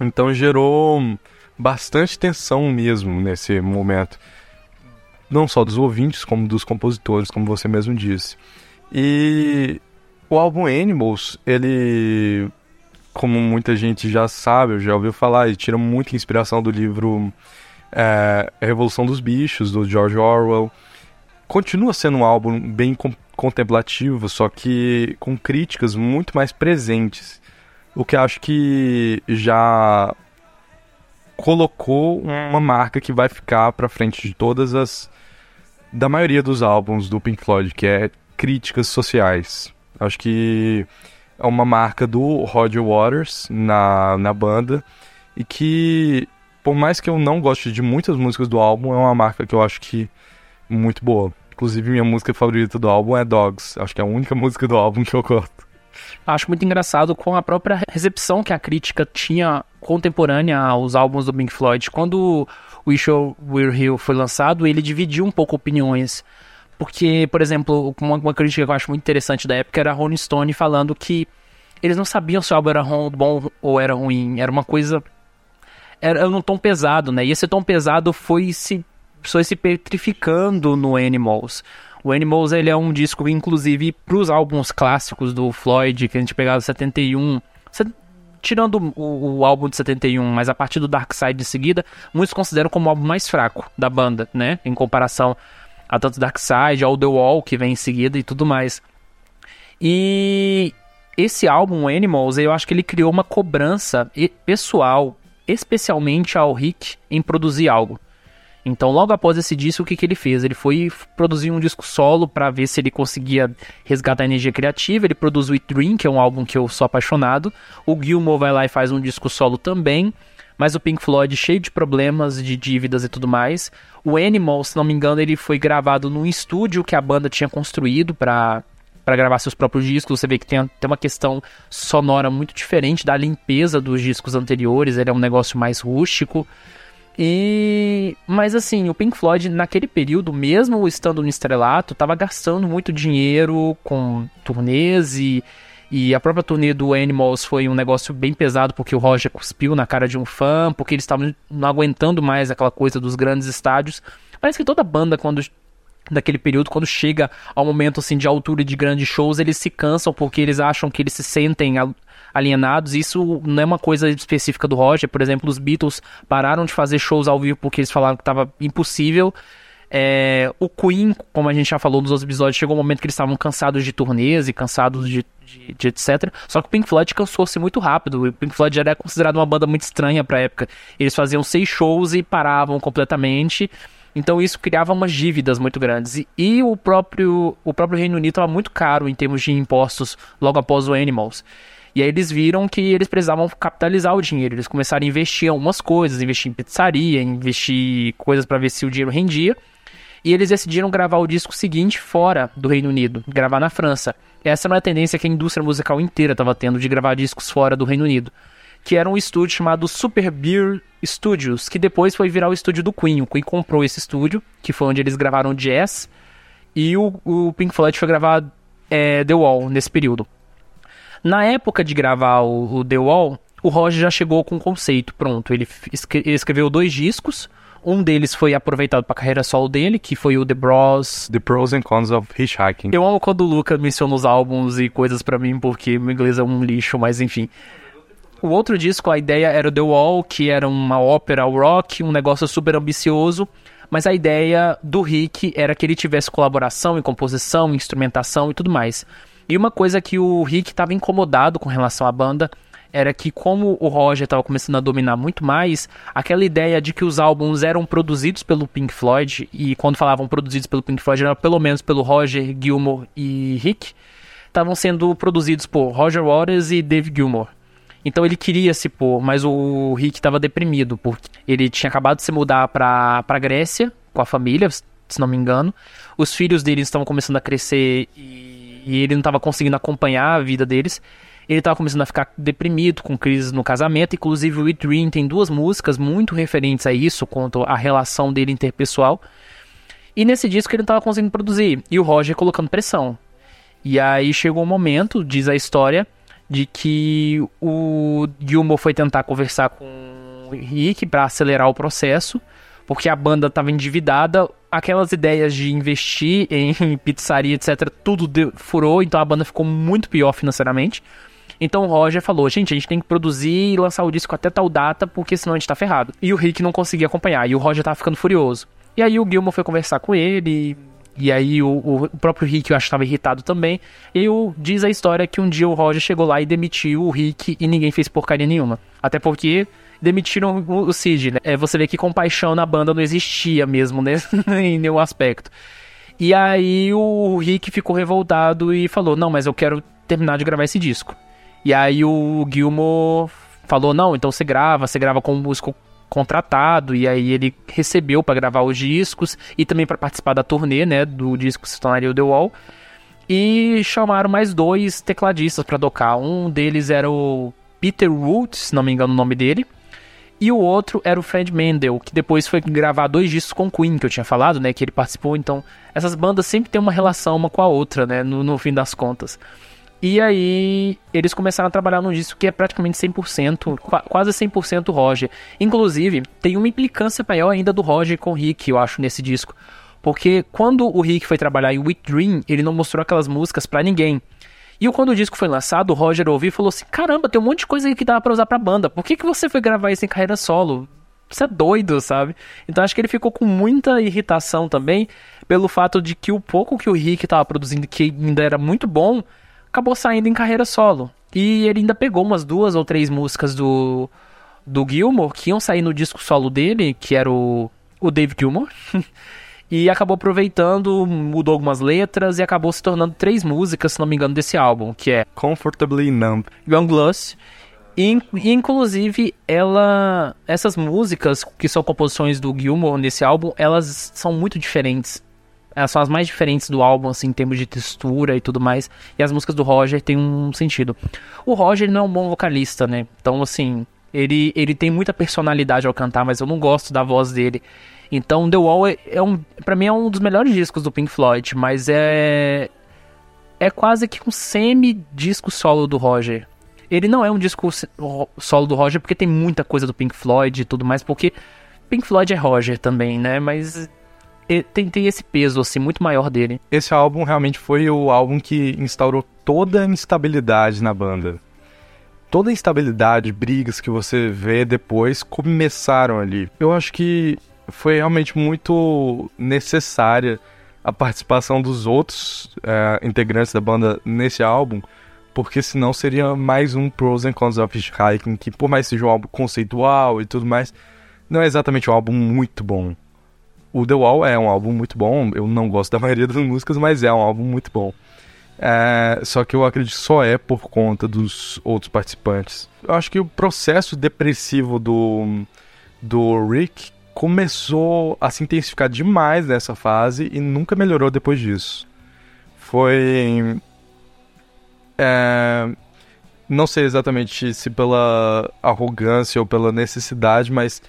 Então gerou bastante tensão mesmo nesse momento. Não só dos ouvintes, como dos compositores, como você mesmo disse. E o álbum Animals, ele, como muita gente já sabe, já ouviu falar, ele tira muita inspiração do livro é, Revolução dos Bichos, do George Orwell. Continua sendo um álbum bem contemplativo, só que com críticas muito mais presentes. O que acho que já colocou uma marca que vai ficar para frente de todas as da maioria dos álbuns do Pink Floyd, que é críticas sociais. Acho que é uma marca do Roger Waters na, na banda e que por mais que eu não goste de muitas músicas do álbum, é uma marca que eu acho que muito boa. Inclusive minha música favorita do álbum é Dogs. Acho que é a única música do álbum que eu gosto. Acho muito engraçado com a própria recepção que a crítica tinha contemporânea aos álbuns do Pink Floyd. Quando o Wish We're Here foi lançado, ele dividiu um pouco opiniões. Porque, por exemplo, uma, uma crítica que eu acho muito interessante da época era a Rolling Stone falando que eles não sabiam se o álbum era bom ou era ruim. Era uma coisa. Era um tom pesado, né? E esse tom pesado foi se, foi se petrificando no Animals. O Animals ele é um disco, inclusive, para os álbuns clássicos do Floyd, que a gente pegava 71. Tirando o, o, álbum de 71, mas a partir do Dark Side em seguida, muitos consideram como o álbum mais fraco da banda, né? Em comparação a tanto Dark Side, ao The Wall, que vem em seguida e tudo mais. E esse álbum, Animals, eu acho que ele criou uma cobrança pessoal, especialmente ao Rick, em produzir algo. Então, logo após esse disco, o que, que ele fez? Ele foi produzir um disco solo para ver se ele conseguia resgatar a energia criativa. Ele produz o It Dream, que é um álbum que eu sou apaixonado. O Gilmour vai lá e faz um disco solo também. Mas o Pink Floyd, cheio de problemas, de dívidas e tudo mais. O Animal, se não me engano, ele foi gravado num estúdio que a banda tinha construído para para gravar seus próprios discos. Você vê que tem, tem uma questão sonora muito diferente da limpeza dos discos anteriores. Ele é um negócio mais rústico. E mas assim, o Pink Floyd naquele período, mesmo estando no estrelato, estava gastando muito dinheiro com turnês e e a própria turnê do Animals foi um negócio bem pesado porque o Roger cuspiu na cara de um fã, porque eles estavam não aguentando mais aquela coisa dos grandes estádios. Parece que toda banda quando daquele período, quando chega ao momento assim de altura de grandes shows, eles se cansam porque eles acham que eles se sentem alienados. Isso não é uma coisa específica do Roger. Por exemplo, os Beatles pararam de fazer shows ao vivo porque eles falaram que estava impossível. É, o Queen, como a gente já falou nos outros episódios, chegou um momento que eles estavam cansados de turnês e cansados de, de, de etc. Só que o Pink Floyd cansou-se muito rápido. O Pink Floyd já era considerado uma banda muito estranha para a época. Eles faziam seis shows e paravam completamente. Então isso criava umas dívidas muito grandes. E, e o próprio o próprio Reino Unido estava muito caro em termos de impostos logo após o Animals. E aí eles viram que eles precisavam capitalizar o dinheiro. Eles começaram a investir em algumas coisas, investir em pizzaria, investir coisas para ver se o dinheiro rendia. E eles decidiram gravar o disco seguinte fora do Reino Unido, gravar na França. Essa não é a tendência que a indústria musical inteira estava tendo de gravar discos fora do Reino Unido. Que era um estúdio chamado Super Beer Studios, que depois foi virar o estúdio do Queen. O Queen comprou esse estúdio, que foi onde eles gravaram Jazz, e o, o Pink Floyd foi gravar é, The Wall nesse período. Na época de gravar o, o The Wall, o Roger já chegou com o conceito pronto. Ele, ele escreveu dois discos. Um deles foi aproveitado para a carreira solo dele, que foi o The Bros. The Pros and Cons of Hitchhiking. Eu amo quando o Luca menciona os álbuns e coisas para mim, porque meu inglês é um lixo, mas enfim. O outro disco, a ideia era o The Wall, que era uma ópera rock, um negócio super ambicioso. Mas a ideia do Rick era que ele tivesse colaboração em composição, instrumentação e tudo mais. E uma coisa que o Rick estava incomodado com relação à banda era que como o Roger estava começando a dominar muito mais, aquela ideia de que os álbuns eram produzidos pelo Pink Floyd, e quando falavam produzidos pelo Pink Floyd, era pelo menos pelo Roger, Gilmour e Rick, estavam sendo produzidos por Roger Waters e Dave Gilmour. Então ele queria se pôr, mas o Rick estava deprimido, porque ele tinha acabado de se mudar para a Grécia com a família, se não me engano. Os filhos dele estavam começando a crescer e e ele não estava conseguindo acompanhar a vida deles. Ele estava começando a ficar deprimido, com crises no casamento. Inclusive, o It Dream tem duas músicas muito referentes a isso, quanto à relação dele interpessoal. E nesse disco ele não estava conseguindo produzir. E o Roger colocando pressão. E aí chegou o um momento, diz a história, de que o Gilmour foi tentar conversar com o Rick para acelerar o processo, porque a banda estava endividada aquelas ideias de investir em pizzaria, etc., tudo deu, furou, então a banda ficou muito pior financeiramente. Então o Roger falou, gente, a gente tem que produzir e lançar o disco até tal data, porque senão a gente tá ferrado. E o Rick não conseguia acompanhar, e o Roger tava ficando furioso. E aí o Gilmore foi conversar com ele, e aí o, o, próprio Rick eu acho que estava irritado também. E o, diz a história que um dia o Roger chegou lá e demitiu o Rick e ninguém fez porcaria nenhuma. Até porque demitiram o Cid, né? É, você vê que compaixão na banda não existia mesmo, né? em nenhum aspecto. E aí o Rick ficou revoltado e falou: Não, mas eu quero terminar de gravar esse disco. E aí o Gilmore falou: Não, então você grava, você grava com músico contratado. E aí ele recebeu para gravar os discos e também para participar da turnê, né? Do disco se tornaria o The Wall. E chamaram mais dois tecladistas para tocar. Um deles era o Peter Woods, se não me engano o nome dele. E o outro era o Fred Mendel, que depois foi gravar dois discos com Queen, que eu tinha falado, né? Que ele participou. Então, essas bandas sempre têm uma relação uma com a outra, né? No, no fim das contas. E aí, eles começaram a trabalhar num disco que é praticamente 100%, quase 100% Roger. Inclusive, tem uma implicância maior ainda do Roger com o Rick, eu acho, nesse disco. Porque quando o Rick foi trabalhar em With Dream, ele não mostrou aquelas músicas para ninguém. E quando o disco foi lançado, o Roger ouviu e falou assim: Caramba, tem um monte de coisa que dava pra usar pra banda. Por que, que você foi gravar isso em carreira solo? Você é doido, sabe? Então acho que ele ficou com muita irritação também pelo fato de que o pouco que o Rick estava produzindo, que ainda era muito bom, acabou saindo em carreira solo. E ele ainda pegou umas duas ou três músicas do, do Gilmore que iam sair no disco solo dele, que era o o Dave Gilmour. e acabou aproveitando, mudou algumas letras e acabou se tornando três músicas, se não me engano, desse álbum, que é Comfortably Numb, Young Lust, e, inclusive ela, essas músicas que são composições do Gilmour nesse álbum, elas são muito diferentes. Elas são as mais diferentes do álbum, assim, em termos de textura e tudo mais. E as músicas do Roger têm um sentido. O Roger não é um bom vocalista, né? Então, assim, ele, ele tem muita personalidade ao cantar, mas eu não gosto da voz dele. Então, The Wall é, é um, para mim é um dos melhores discos do Pink Floyd, mas é é quase que um semi-disco solo do Roger. Ele não é um disco solo do Roger porque tem muita coisa do Pink Floyd e tudo mais, porque Pink Floyd é Roger também, né? Mas tem, tem esse peso, assim, muito maior dele. Esse álbum realmente foi o álbum que instaurou toda a instabilidade na banda. Toda a instabilidade, brigas que você vê depois começaram ali. Eu acho que foi realmente muito necessária a participação dos outros é, integrantes da banda nesse álbum, porque senão seria mais um Pros and Cons of Hitchhiking, que por mais seja um álbum conceitual e tudo mais, não é exatamente um álbum muito bom. O The Wall é um álbum muito bom, eu não gosto da maioria das músicas, mas é um álbum muito bom. É, só que eu acredito que só é por conta dos outros participantes. Eu acho que o processo depressivo do, do Rick começou a se intensificar demais nessa fase e nunca melhorou depois disso. Foi. É, não sei exatamente se pela arrogância ou pela necessidade, mas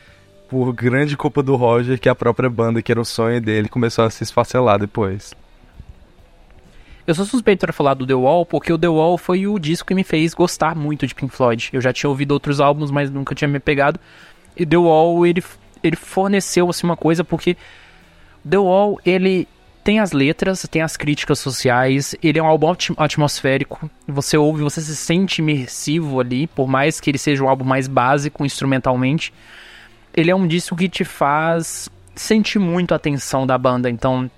por grande culpa do Roger que a própria banda, que era o sonho dele, começou a se esfacelar depois. Eu sou suspeito para falar do The Wall, porque o The Wall foi o disco que me fez gostar muito de Pink Floyd. Eu já tinha ouvido outros álbuns, mas nunca tinha me pegado. E The Wall, ele, ele forneceu assim uma coisa, porque The Wall, ele tem as letras, tem as críticas sociais, ele é um álbum atmosférico. Você ouve, você se sente imersivo ali, por mais que ele seja um álbum mais básico instrumentalmente ele é um disco que te faz sentir muito a tensão da banda. Então,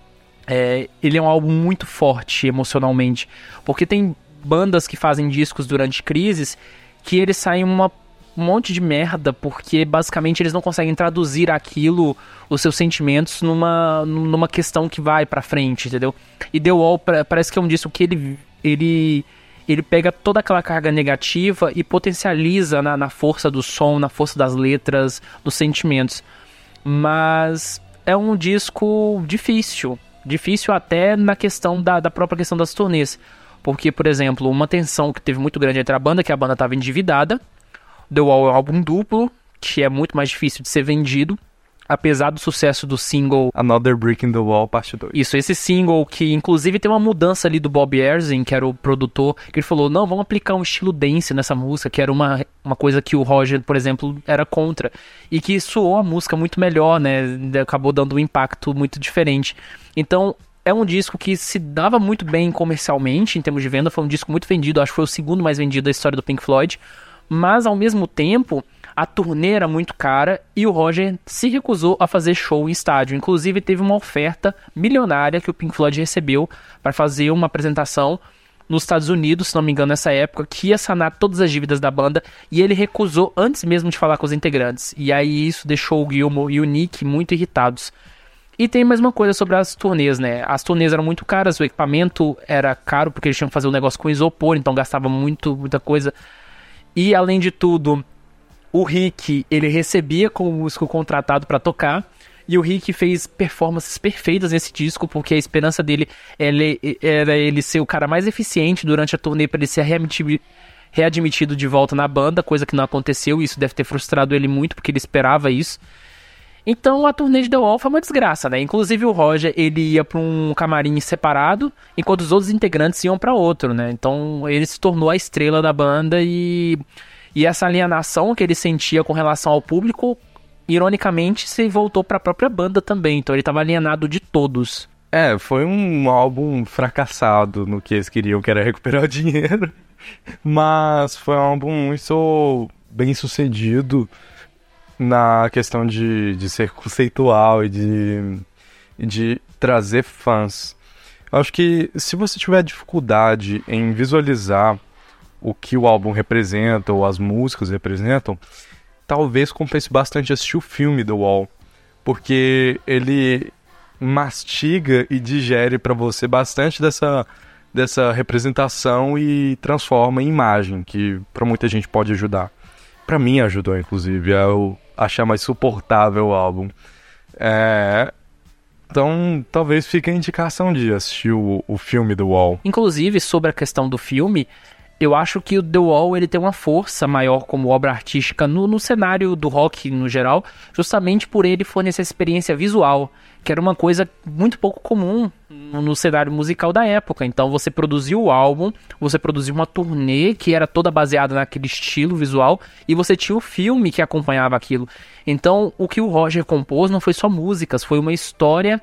é, ele é um álbum muito forte emocionalmente. Porque tem bandas que fazem discos durante crises que eles saem uma um monte de merda, porque basicamente eles não conseguem traduzir aquilo, os seus sentimentos, numa, numa questão que vai pra frente, entendeu? E The Wall parece que é um disco que ele, ele ele pega toda aquela carga negativa e potencializa na, na força do som, na força das letras, dos sentimentos. Mas é um disco difícil. Difícil até na questão da, da própria questão das turnês. Porque, por exemplo, uma tensão que teve muito grande entre a banda, que a banda estava endividada. The Wall é um álbum duplo, que é muito mais difícil de ser vendido apesar do sucesso do single Another Brick in the Wall, parte 2. Isso, esse single que inclusive tem uma mudança ali do Bob Erzin, que era o produtor, que ele falou: "Não, vamos aplicar um estilo dance nessa música", que era uma, uma coisa que o Roger, por exemplo, era contra, e que soou a música muito melhor, né? Acabou dando um impacto muito diferente. Então, é um disco que se dava muito bem comercialmente, em termos de venda, foi um disco muito vendido, acho que foi o segundo mais vendido da história do Pink Floyd, mas ao mesmo tempo, a turnê era muito cara e o Roger se recusou a fazer show em estádio. Inclusive, teve uma oferta milionária que o Pink Floyd recebeu para fazer uma apresentação nos Estados Unidos, se não me engano, nessa época, que ia sanar todas as dívidas da banda, e ele recusou antes mesmo de falar com os integrantes. E aí isso deixou o Gilmour e o Nick muito irritados. E tem mais uma coisa sobre as turnês, né? As turnês eram muito caras, o equipamento era caro porque eles tinham que fazer um negócio com isopor, então gastava muito, muita coisa. E além de tudo, o Rick, ele recebia como músico contratado para tocar. E o Rick fez performances perfeitas nesse disco, porque a esperança dele ele, era ele ser o cara mais eficiente durante a turnê para ele ser readmitido, readmitido de volta na banda, coisa que não aconteceu, e isso deve ter frustrado ele muito, porque ele esperava isso. Então a turnê de The Wall foi uma desgraça, né? Inclusive o Roger, ele ia para um camarim separado, enquanto os outros integrantes iam para outro, né? Então ele se tornou a estrela da banda e e essa alienação que ele sentia com relação ao público, ironicamente, se voltou para a própria banda também. Então ele estava alienado de todos. É, foi um álbum fracassado no que eles queriam, que era recuperar dinheiro. Mas foi um álbum muito bem sucedido na questão de, de ser conceitual e de, de trazer fãs. Eu acho que se você tiver dificuldade em visualizar o que o álbum representa ou as músicas representam, talvez compense bastante assistir o filme The Wall. porque ele mastiga e digere para você bastante dessa, dessa representação e transforma em imagem, que para muita gente pode ajudar. Para mim ajudou, inclusive, eu achar mais suportável o álbum. É... Então, talvez fique a indicação de assistir o, o filme The Wall. Inclusive, sobre a questão do filme, eu acho que o The Wall ele tem uma força maior como obra artística no, no cenário do rock no geral, justamente por ele fornecer experiência visual, que era uma coisa muito pouco comum no cenário musical da época. Então você produziu o álbum, você produziu uma turnê que era toda baseada naquele estilo visual e você tinha o filme que acompanhava aquilo. Então o que o Roger compôs não foi só músicas, foi uma história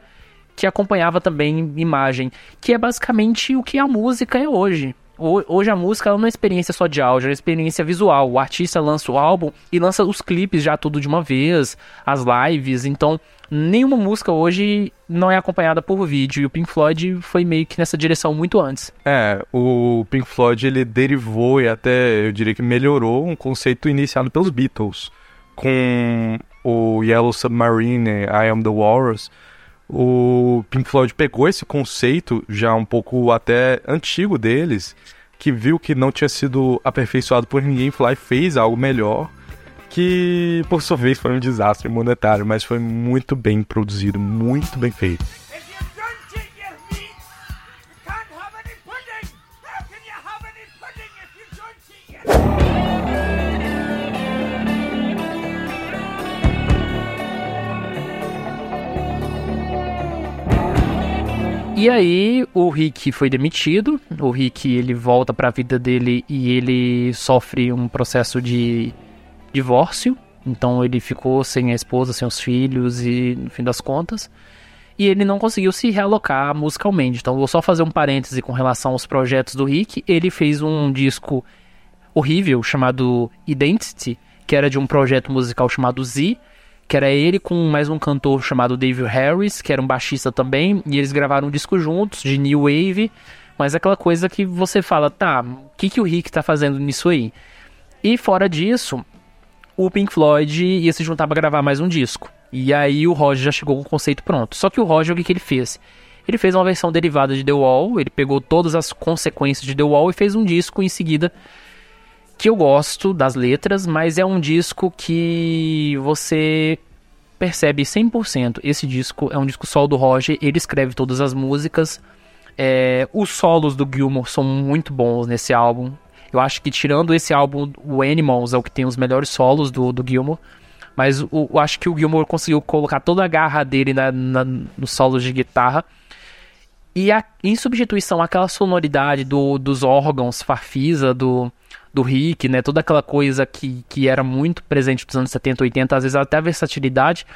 que acompanhava também imagem, que é basicamente o que a música é hoje hoje a música é uma experiência só de áudio, é uma experiência visual. O artista lança o álbum e lança os clipes já tudo de uma vez, as lives. Então, nenhuma música hoje não é acompanhada por vídeo. E o Pink Floyd foi meio que nessa direção muito antes. É, o Pink Floyd ele derivou e até eu diria que melhorou um conceito iniciado pelos Beatles. Com o Yellow Submarine, I Am the Walrus o Pink Floyd pegou esse conceito já um pouco até antigo deles, que viu que não tinha sido aperfeiçoado por ninguém, lá e fez algo melhor, que por sua vez foi um desastre monetário, mas foi muito bem produzido, muito bem feito. E aí o Rick foi demitido, o Rick ele volta para a vida dele e ele sofre um processo de divórcio, então ele ficou sem a esposa, sem os filhos e no fim das contas, e ele não conseguiu se realocar musicalmente. Então vou só fazer um parêntese com relação aos projetos do Rick, ele fez um disco horrível chamado Identity, que era de um projeto musical chamado Z, que era ele com mais um cantor chamado Dave Harris, que era um baixista também, e eles gravaram um disco juntos de New Wave, mas aquela coisa que você fala, tá, o que, que o Rick tá fazendo nisso aí? E fora disso, o Pink Floyd ia se juntar para gravar mais um disco. E aí o Roger já chegou com o conceito pronto. Só que o Roger, o que, que ele fez? Ele fez uma versão derivada de The Wall, ele pegou todas as consequências de The Wall e fez um disco em seguida que eu gosto das letras, mas é um disco que você percebe 100%. Esse disco é um disco solo do Roger, ele escreve todas as músicas. É, os solos do Gilmour são muito bons nesse álbum. Eu acho que tirando esse álbum, o Animals é o que tem os melhores solos do, do Gilmour. Mas o, eu acho que o Gilmour conseguiu colocar toda a garra dele na, na, nos solos de guitarra. E a, em substituição àquela sonoridade do, dos órgãos farfisa, do, do Rick, né? Toda aquela coisa que, que era muito presente nos anos 70, 80, às vezes até a versatilidade,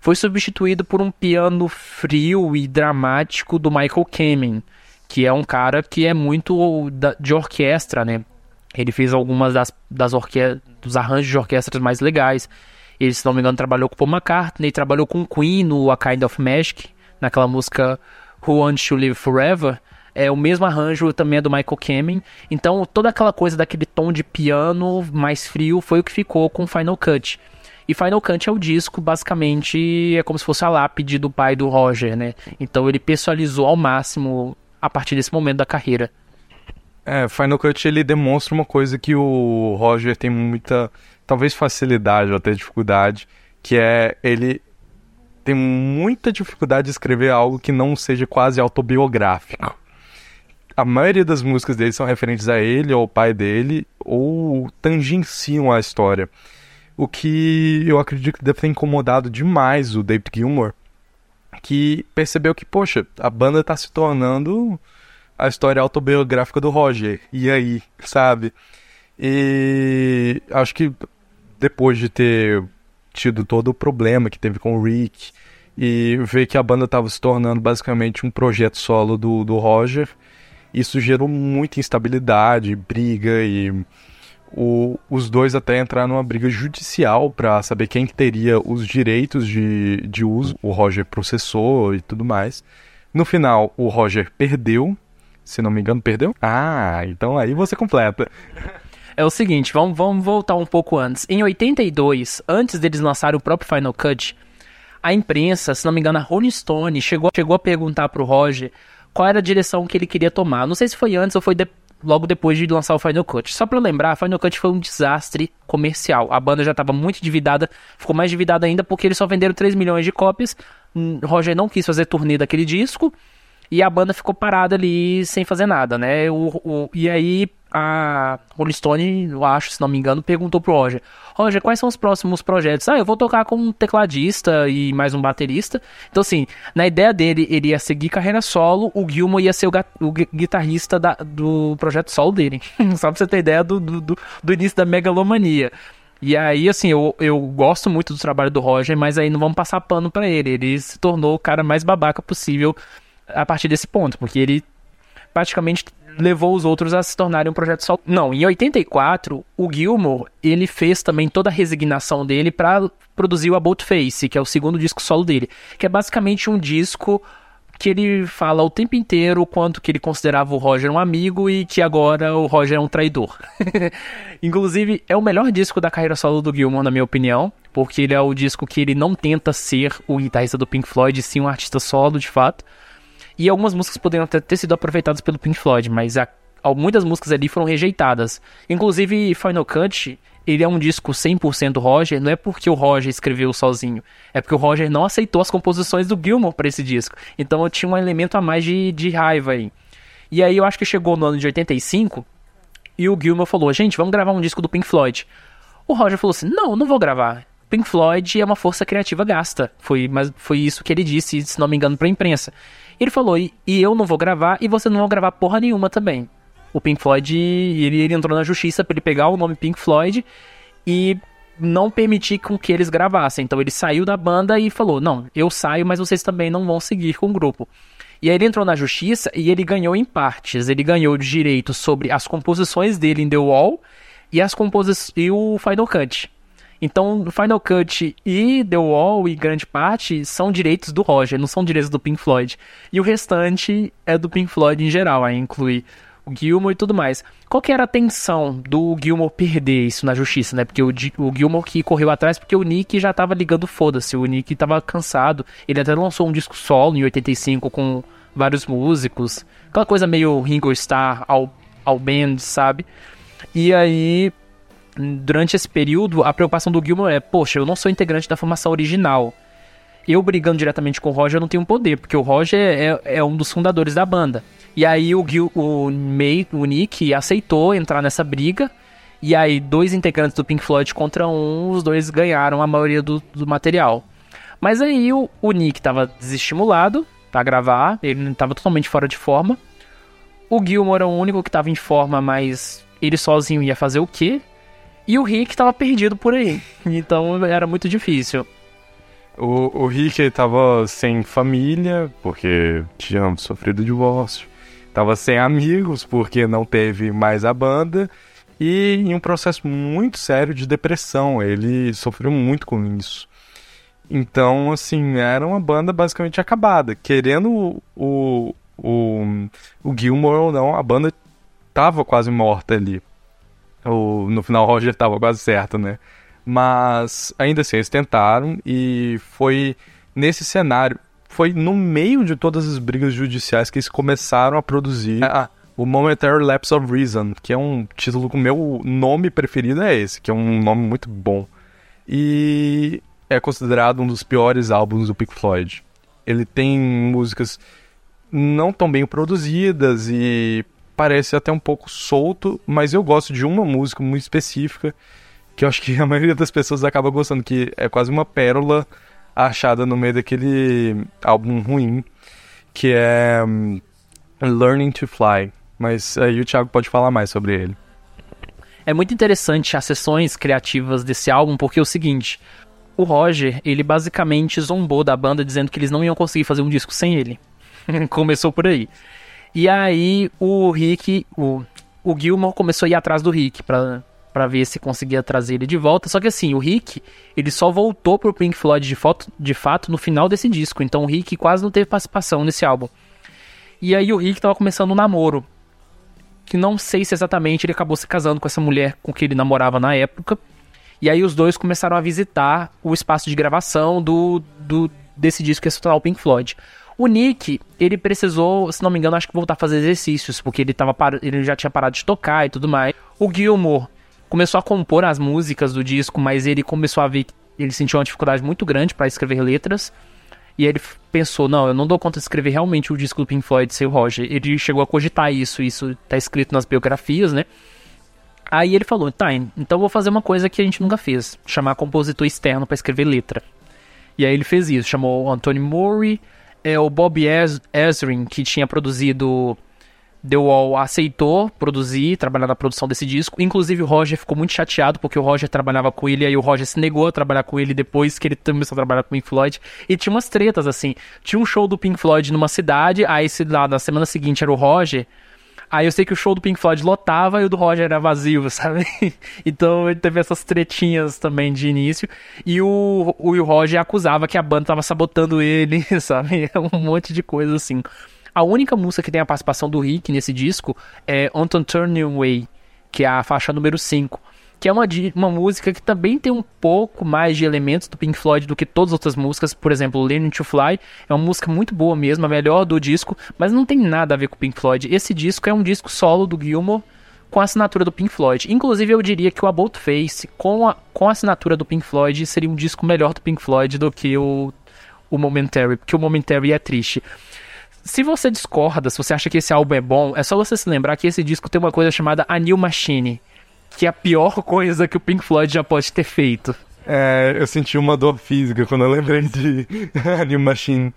foi substituído por um piano frio e dramático do Michael Kamen, que é um cara que é muito de orquestra, né? Ele fez algumas das, das orque dos arranjos de orquestras mais legais. Ele, se não me engano, trabalhou com Paul McCartney, trabalhou com Queen no A Kind of Magic, naquela música Who Wants to Live Forever. É o mesmo arranjo também é do Michael Kamen. Então toda aquela coisa daquele tom de piano mais frio foi o que ficou com Final Cut. E Final Cut é o disco, basicamente, é como se fosse a lápide do pai do Roger, né? Então ele personalizou ao máximo a partir desse momento da carreira. É, Final Cut ele demonstra uma coisa que o Roger tem muita, talvez facilidade ou até dificuldade, que é ele tem muita dificuldade de escrever algo que não seja quase autobiográfico a maioria das músicas dele são referentes a ele, ao pai dele, ou tangenciam a história. O que eu acredito que deve ter incomodado demais o David Gilmour, que percebeu que, poxa, a banda tá se tornando a história autobiográfica do Roger. E aí, sabe? E acho que depois de ter tido todo o problema que teve com o Rick e ver que a banda estava se tornando basicamente um projeto solo do, do Roger, isso gerou muita instabilidade, briga e o, os dois até entraram numa briga judicial para saber quem que teria os direitos de, de uso. O Roger processou e tudo mais. No final, o Roger perdeu. Se não me engano, perdeu? Ah, então aí você completa. É o seguinte, vamos, vamos voltar um pouco antes. Em 82, antes deles lançarem o próprio Final Cut, a imprensa, se não me engano, a Rolling Stone chegou, chegou a perguntar pro Roger qual era a direção que ele queria tomar. Não sei se foi antes ou foi logo depois de lançar o Final Cut. Só para lembrar, Final Cut foi um desastre comercial. A banda já estava muito endividada, ficou mais endividada ainda porque eles só venderam 3 milhões de cópias. Hum, Roger não quis fazer turnê daquele disco e a banda ficou parada ali sem fazer nada, né? O, o, e aí a Rolling Stone, eu acho, se não me engano, perguntou pro Roger: Roger, quais são os próximos projetos? Ah, eu vou tocar com um tecladista e mais um baterista. Então, assim, na ideia dele, ele ia seguir carreira solo, o Gilmour ia ser o, o guitarrista da, do projeto solo dele. Só pra você ter ideia do, do, do início da megalomania. E aí, assim, eu, eu gosto muito do trabalho do Roger, mas aí não vamos passar pano para ele. Ele se tornou o cara mais babaca possível a partir desse ponto, porque ele praticamente levou os outros a se tornarem um projeto só. Não, em 84, o Gilmour, ele fez também toda a resignação dele para produzir o About Face, que é o segundo disco solo dele, que é basicamente um disco que ele fala o tempo inteiro o quanto que ele considerava o Roger um amigo e que agora o Roger é um traidor. Inclusive, é o melhor disco da carreira solo do Gilmour, na minha opinião, porque ele é o disco que ele não tenta ser o guitarrista do Pink Floyd, sim um artista solo, de fato. E algumas músicas poderiam ter, ter sido aproveitadas pelo Pink Floyd, mas a, a, muitas músicas ali foram rejeitadas. Inclusive, Final Cut, ele é um disco 100% Roger, não é porque o Roger escreveu sozinho, é porque o Roger não aceitou as composições do Gilmour para esse disco. Então eu tinha um elemento a mais de, de raiva aí. E aí eu acho que chegou no ano de 85 e o Gilmour falou: gente, vamos gravar um disco do Pink Floyd. O Roger falou assim: não, não vou gravar. Pink Floyd é uma força criativa gasta. Foi, mas foi isso que ele disse, se não me engano, para a imprensa. Ele falou, e, e eu não vou gravar, e você não vai gravar porra nenhuma também. O Pink Floyd, ele, ele entrou na justiça para ele pegar o nome Pink Floyd e não permitir com que eles gravassem. Então ele saiu da banda e falou: Não, eu saio, mas vocês também não vão seguir com o grupo. E aí ele entrou na justiça e ele ganhou em partes. Ele ganhou direitos sobre as composições dele em The Wall e as composições e o Final Cut. Então, Final Cut e The Wall, e grande parte, são direitos do Roger, não são direitos do Pink Floyd. E o restante é do Pink Floyd em geral, aí inclui o Gilmore e tudo mais. Qual que era a tensão do Gilmore perder isso na justiça, né? Porque o, o Gilmore que correu atrás, porque o Nick já tava ligando foda-se, o Nick tava cansado. Ele até lançou um disco solo em 85 com vários músicos. Aquela coisa meio Ringo Starr ao, ao band, sabe? E aí durante esse período, a preocupação do Gilmore é: poxa, eu não sou integrante da formação original. Eu brigando diretamente com o Roger não tenho poder, porque o Roger é, é um dos fundadores da banda. E aí o, Gil, o, May, o Nick aceitou entrar nessa briga. E aí, dois integrantes do Pink Floyd contra um, os dois ganharam a maioria do, do material. Mas aí o, o Nick estava desestimulado para gravar, ele estava totalmente fora de forma. O Gilmore era o único que estava em forma, mas ele sozinho ia fazer o quê? E o Rick tava perdido por aí. Então era muito difícil. O, o Rick tava sem família, porque tinha sofrido divórcio. Tava sem amigos, porque não teve mais a banda. E em um processo muito sério de depressão. Ele sofreu muito com isso. Então, assim, era uma banda basicamente acabada. Querendo o, o, o, o Gilmore ou não, a banda tava quase morta ali. O, no final o Roger estava quase certo, né? Mas ainda assim, eles tentaram e foi nesse cenário, foi no meio de todas as brigas judiciais que eles começaram a produzir ah, o Momentary Lapse of Reason, que é um título com o meu nome preferido é esse, que é um nome muito bom. E é considerado um dos piores álbuns do Pink Floyd. Ele tem músicas não tão bem produzidas e parece até um pouco solto, mas eu gosto de uma música muito específica que eu acho que a maioria das pessoas acaba gostando, que é quase uma pérola achada no meio daquele álbum ruim, que é um, Learning to Fly. Mas aí o Thiago pode falar mais sobre ele. É muito interessante as sessões criativas desse álbum, porque é o seguinte, o Roger, ele basicamente zombou da banda dizendo que eles não iam conseguir fazer um disco sem ele. Começou por aí. E aí o Rick, o, o Gilmore começou a ir atrás do Rick pra, pra ver se conseguia trazer ele de volta. Só que assim, o Rick, ele só voltou pro Pink Floyd de, foto, de fato no final desse disco. Então o Rick quase não teve participação nesse álbum. E aí o Rick tava começando um namoro. Que não sei se exatamente ele acabou se casando com essa mulher com que ele namorava na época. E aí os dois começaram a visitar o espaço de gravação do, do desse disco que tornar o Pink Floyd. O Nick, ele precisou, se não me engano, acho que voltar a fazer exercícios, porque ele, tava par... ele já tinha parado de tocar e tudo mais. O Gilmore começou a compor as músicas do disco, mas ele começou a ver ele sentiu uma dificuldade muito grande para escrever letras. E ele pensou, não, eu não dou conta de escrever realmente o disco do Pink Floyd sem o Roger. Ele chegou a cogitar isso, isso tá escrito nas biografias, né? Aí ele falou, tá, então vou fazer uma coisa que a gente nunca fez, chamar compositor externo para escrever letra. E aí ele fez isso, chamou Anthony Murray, é, o Bob Ezrin, que tinha produzido The Wall aceitou produzir, trabalhar na produção desse disco. Inclusive o Roger ficou muito chateado porque o Roger trabalhava com ele e aí o Roger se negou a trabalhar com ele depois que ele começou a trabalhar com o Pink Floyd. E tinha umas tretas assim. Tinha um show do Pink Floyd numa cidade, aí se lá na semana seguinte era o Roger. Aí eu sei que o show do Pink Floyd lotava e o do Roger era vazio, sabe? então ele teve essas tretinhas também de início. E o, o, o Roger acusava que a banda tava sabotando ele, sabe? Um monte de coisa assim. A única música que tem a participação do Rick nesse disco é On Turning Away, que é a faixa número 5 que é uma, uma música que também tem um pouco mais de elementos do Pink Floyd do que todas as outras músicas. Por exemplo, Learning to Fly é uma música muito boa mesmo, a melhor do disco, mas não tem nada a ver com o Pink Floyd. Esse disco é um disco solo do Gilmour com a assinatura do Pink Floyd. Inclusive, eu diria que o About Face, com a, com a assinatura do Pink Floyd, seria um disco melhor do Pink Floyd do que o, o Momentary, porque o Momentary é triste. Se você discorda, se você acha que esse álbum é bom, é só você se lembrar que esse disco tem uma coisa chamada A New Machine, que é a pior coisa que o Pink Floyd já pode ter feito. É, eu senti uma dor física quando eu lembrei de New Machine.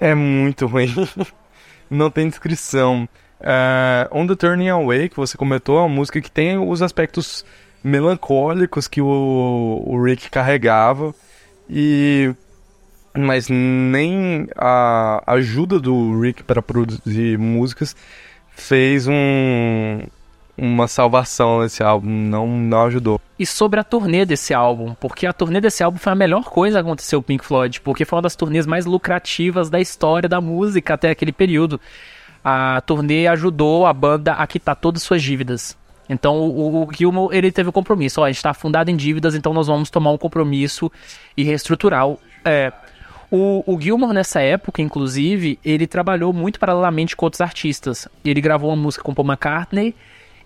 É muito ruim. Não tem descrição. Uh, On the Turning Away, que você comentou, é uma música que tem os aspectos melancólicos que o, o Rick carregava. E mas nem a ajuda do Rick para produzir músicas fez um, uma salvação nesse álbum, não, não ajudou. E sobre a turnê desse álbum, porque a turnê desse álbum foi a melhor coisa que aconteceu Pink Floyd, porque foi uma das turnês mais lucrativas da história da música até aquele período. A turnê ajudou a banda a quitar todas suas dívidas. Então o, o Gilmour ele teve o um compromisso, ó, a gente está fundado em dívidas, então nós vamos tomar um compromisso e reestruturar. É, o, o Gilmore, nessa época, inclusive, ele trabalhou muito paralelamente com outros artistas. Ele gravou uma música com Paul McCartney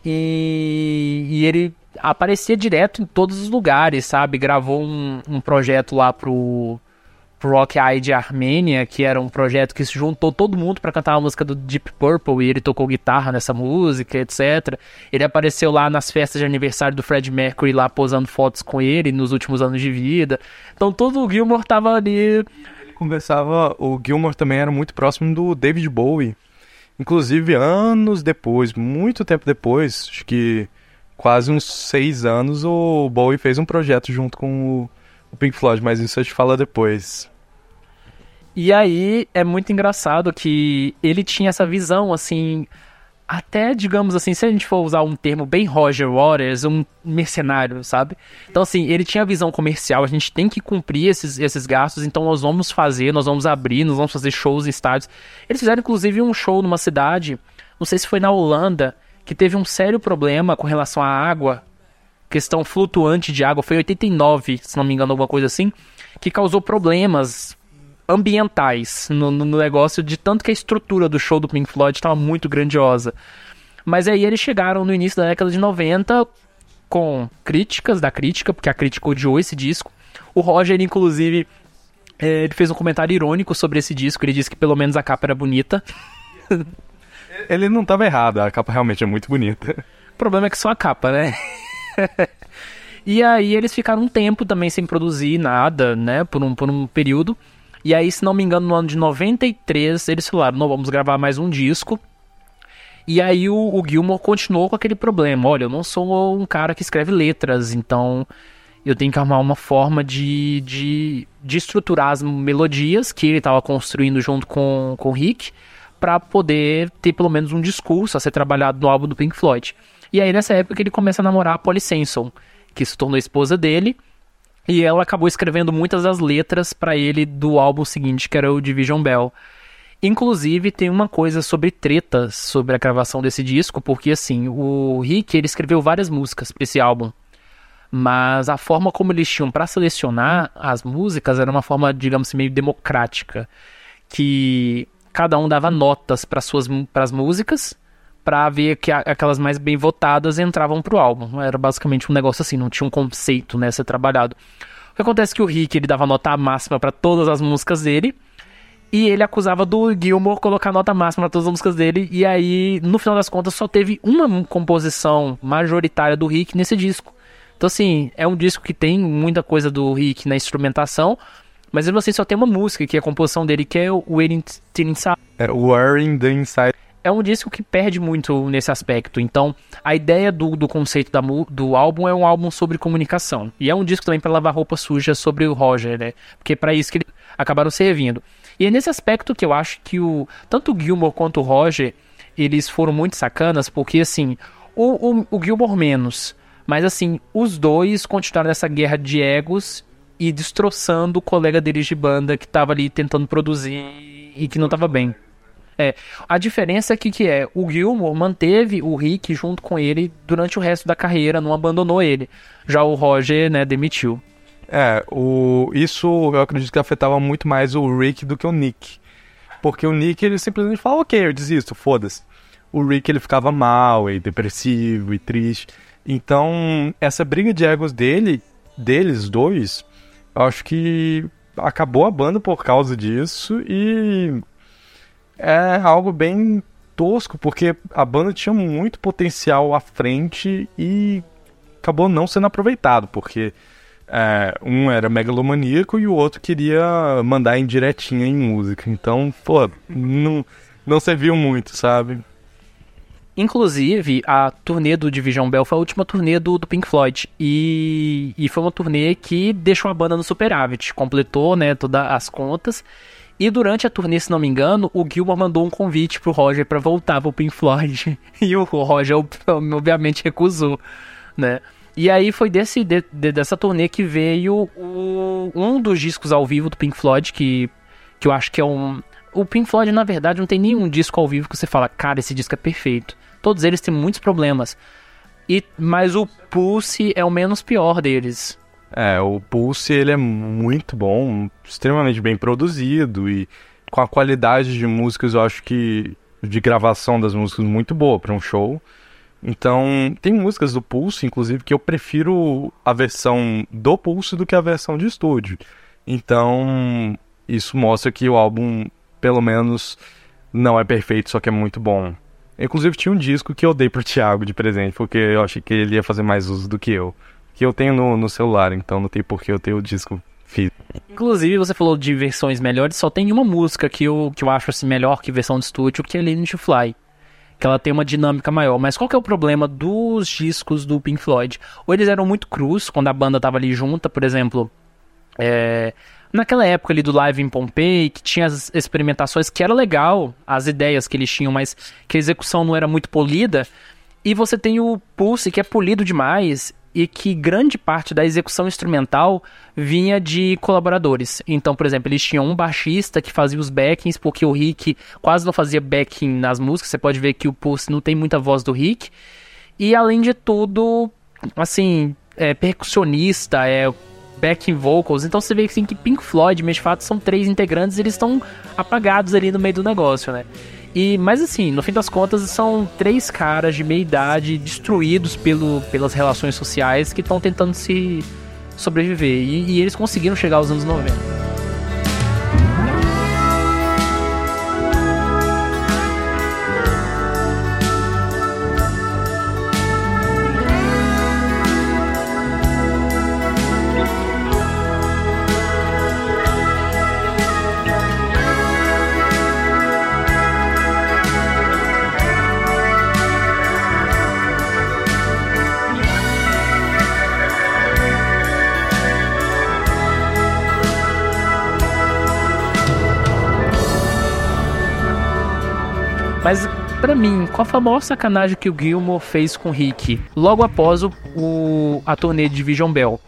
e, e ele aparecia direto em todos os lugares, sabe? Gravou um, um projeto lá pro Rock Eye de Armênia, que era um projeto que se juntou todo mundo para cantar a música do Deep Purple e ele tocou guitarra nessa música, etc. Ele apareceu lá nas festas de aniversário do Fred Mercury lá posando fotos com ele nos últimos anos de vida. Então todo o Gilmore tava ali. Conversava, o Gilmore também era muito próximo do David Bowie. Inclusive anos depois, muito tempo depois, acho que quase uns seis anos, o Bowie fez um projeto junto com o Pink Floyd, mas isso a gente fala depois. E aí é muito engraçado que ele tinha essa visão, assim, até, digamos assim, se a gente for usar um termo bem Roger Waters, um mercenário, sabe? Então, assim, ele tinha a visão comercial, a gente tem que cumprir esses, esses gastos, então nós vamos fazer, nós vamos abrir, nós vamos fazer shows em estádios. Eles fizeram, inclusive, um show numa cidade, não sei se foi na Holanda, que teve um sério problema com relação à água, questão flutuante de água, foi em 89, se não me engano, alguma coisa assim, que causou problemas ambientais no, no, negócio, de tanto que a estrutura do show do Pink Floyd estava muito grandiosa. Mas aí eles chegaram no início da década de 90 com críticas da crítica, porque a crítica odiou esse disco. O Roger, inclusive, é, ele fez um comentário irônico sobre esse disco. Ele disse que pelo menos a capa era bonita. ele não estava errado, a capa realmente é muito bonita. O problema é que só a capa, né? e aí eles ficaram um tempo também sem produzir nada, né? Por um, por um período. E aí, se não me engano, no ano de 93, eles falaram: não, vamos gravar mais um disco. E aí o, o Gilmore continuou com aquele problema: olha, eu não sou um cara que escreve letras, então eu tenho que arrumar uma forma de, de, de estruturar as melodias que ele estava construindo junto com, com o Rick para poder ter pelo menos um discurso a ser trabalhado no álbum do Pink Floyd. E aí nessa época ele começa a namorar a Polly Sanson, que se tornou esposa dele. E ela acabou escrevendo muitas das letras para ele do álbum seguinte, que era o Division Bell. Inclusive, tem uma coisa sobre tretas sobre a gravação desse disco, porque assim, o Rick ele escreveu várias músicas para esse álbum. mas a forma como eles tinham para selecionar as músicas era uma forma, digamos assim, meio democrática, que cada um dava notas para suas para as músicas para ver que aquelas mais bem votadas entravam pro álbum. Era basicamente um negócio assim, não tinha um conceito né, ser trabalhado. O que acontece é que o Rick ele dava nota máxima para todas as músicas dele. E ele acusava do Gilmore colocar nota máxima para todas as músicas dele. E aí, no final das contas, só teve uma composição majoritária do Rick nesse disco. Então, assim, é um disco que tem muita coisa do Rick na instrumentação. Mas mesmo assim, só tem uma música, que é a composição dele, que é o Waiting Inside. É Wearing the Inside é um disco que perde muito nesse aspecto. Então, a ideia do, do conceito da, do álbum é um álbum sobre comunicação. E é um disco também para lavar roupa suja sobre o Roger, né? Porque é para isso que eles acabaram servindo. E é nesse aspecto que eu acho que o tanto o Gilmore quanto o Roger, eles foram muito sacanas, porque assim, o, o, o Gilmore menos, mas assim, os dois continuaram nessa guerra de egos e destroçando o colega deles de banda que estava ali tentando produzir e que não estava bem. É, a diferença aqui que é, o Gilmore manteve o Rick junto com ele durante o resto da carreira, não abandonou ele. Já o Roger, né, demitiu. É, o, isso eu acredito que afetava muito mais o Rick do que o Nick. Porque o Nick, ele simplesmente fala, ok, eu desisto, foda-se. O Rick, ele ficava mal e depressivo e triste. Então, essa briga de egos dele, deles dois, eu acho que acabou a banda por causa disso e é algo bem tosco, porque a banda tinha muito potencial à frente e acabou não sendo aproveitado, porque é, um era megalomaníaco e o outro queria mandar em diretinha em música. Então, pô, não, não serviu muito, sabe? Inclusive, a turnê do Division Bell foi a última turnê do, do Pink Floyd. E, e foi uma turnê que deixou a banda no superávit. Completou né, todas as contas. E durante a turnê, se não me engano, o Gilmore mandou um convite pro Roger para voltar pro Pink Floyd. E o Roger, obviamente, recusou, né? E aí foi desse, de, de, dessa turnê que veio o, um dos discos ao vivo do Pink Floyd, que, que eu acho que é um. O Pink Floyd, na verdade, não tem nenhum disco ao vivo que você fala, cara, esse disco é perfeito. Todos eles têm muitos problemas. E, mas o Pulse é o menos pior deles. É, o Pulse ele é muito bom, extremamente bem produzido e com a qualidade de músicas, eu acho que de gravação das músicas muito boa para um show. Então, tem músicas do Pulse, inclusive, que eu prefiro a versão do Pulse do que a versão de estúdio. Então, isso mostra que o álbum, pelo menos, não é perfeito, só que é muito bom. Inclusive, tinha um disco que eu dei pro Thiago de presente, porque eu achei que ele ia fazer mais uso do que eu que eu tenho no, no celular, então não tem por que eu ter o disco físico. Inclusive, você falou de versões melhores, só tem uma música que eu, que eu acho assim, melhor que versão de estúdio, que é Learning to Fly. Que ela tem uma dinâmica maior. Mas qual que é o problema dos discos do Pink Floyd? Ou eles eram muito crus, quando a banda tava ali junta, por exemplo. É, naquela época ali do Live em Pompeii, que tinha as experimentações, que era legal, as ideias que eles tinham, mas que a execução não era muito polida. E você tem o Pulse, que é polido demais, e que grande parte da execução instrumental vinha de colaboradores. Então, por exemplo, eles tinham um baixista que fazia os backings, porque o Rick quase não fazia backing nas músicas. Você pode ver que o Pulse não tem muita voz do Rick. E além de tudo, assim, é percussionista, é backing vocals. Então você vê assim, que Pink Floyd, mas de fato são três integrantes, eles estão apagados ali no meio do negócio, né? E, mas assim, no fim das contas, são três caras de meia idade destruídos pelo, pelas relações sociais que estão tentando se sobreviver. E, e eles conseguiram chegar aos anos 90. Para mim, qual a famosa sacanagem que o Gilmore fez com o Rick logo após o, o a turnê de Vision Bell?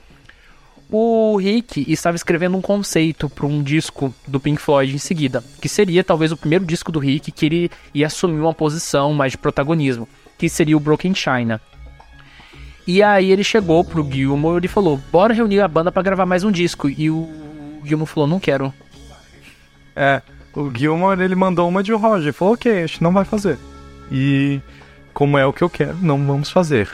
O Rick estava escrevendo um conceito para um disco do Pink Floyd em seguida, que seria talvez o primeiro disco do Rick que ele ia assumir uma posição mais de protagonismo, que seria o Broken China. E aí ele chegou pro Gilmore e falou: Bora reunir a banda para gravar mais um disco. E o Gilmore falou: Não quero. É, o Gilmore ele mandou uma de Roger, falou: Ok, a gente não vai fazer. E como é o que eu quero, não vamos fazer.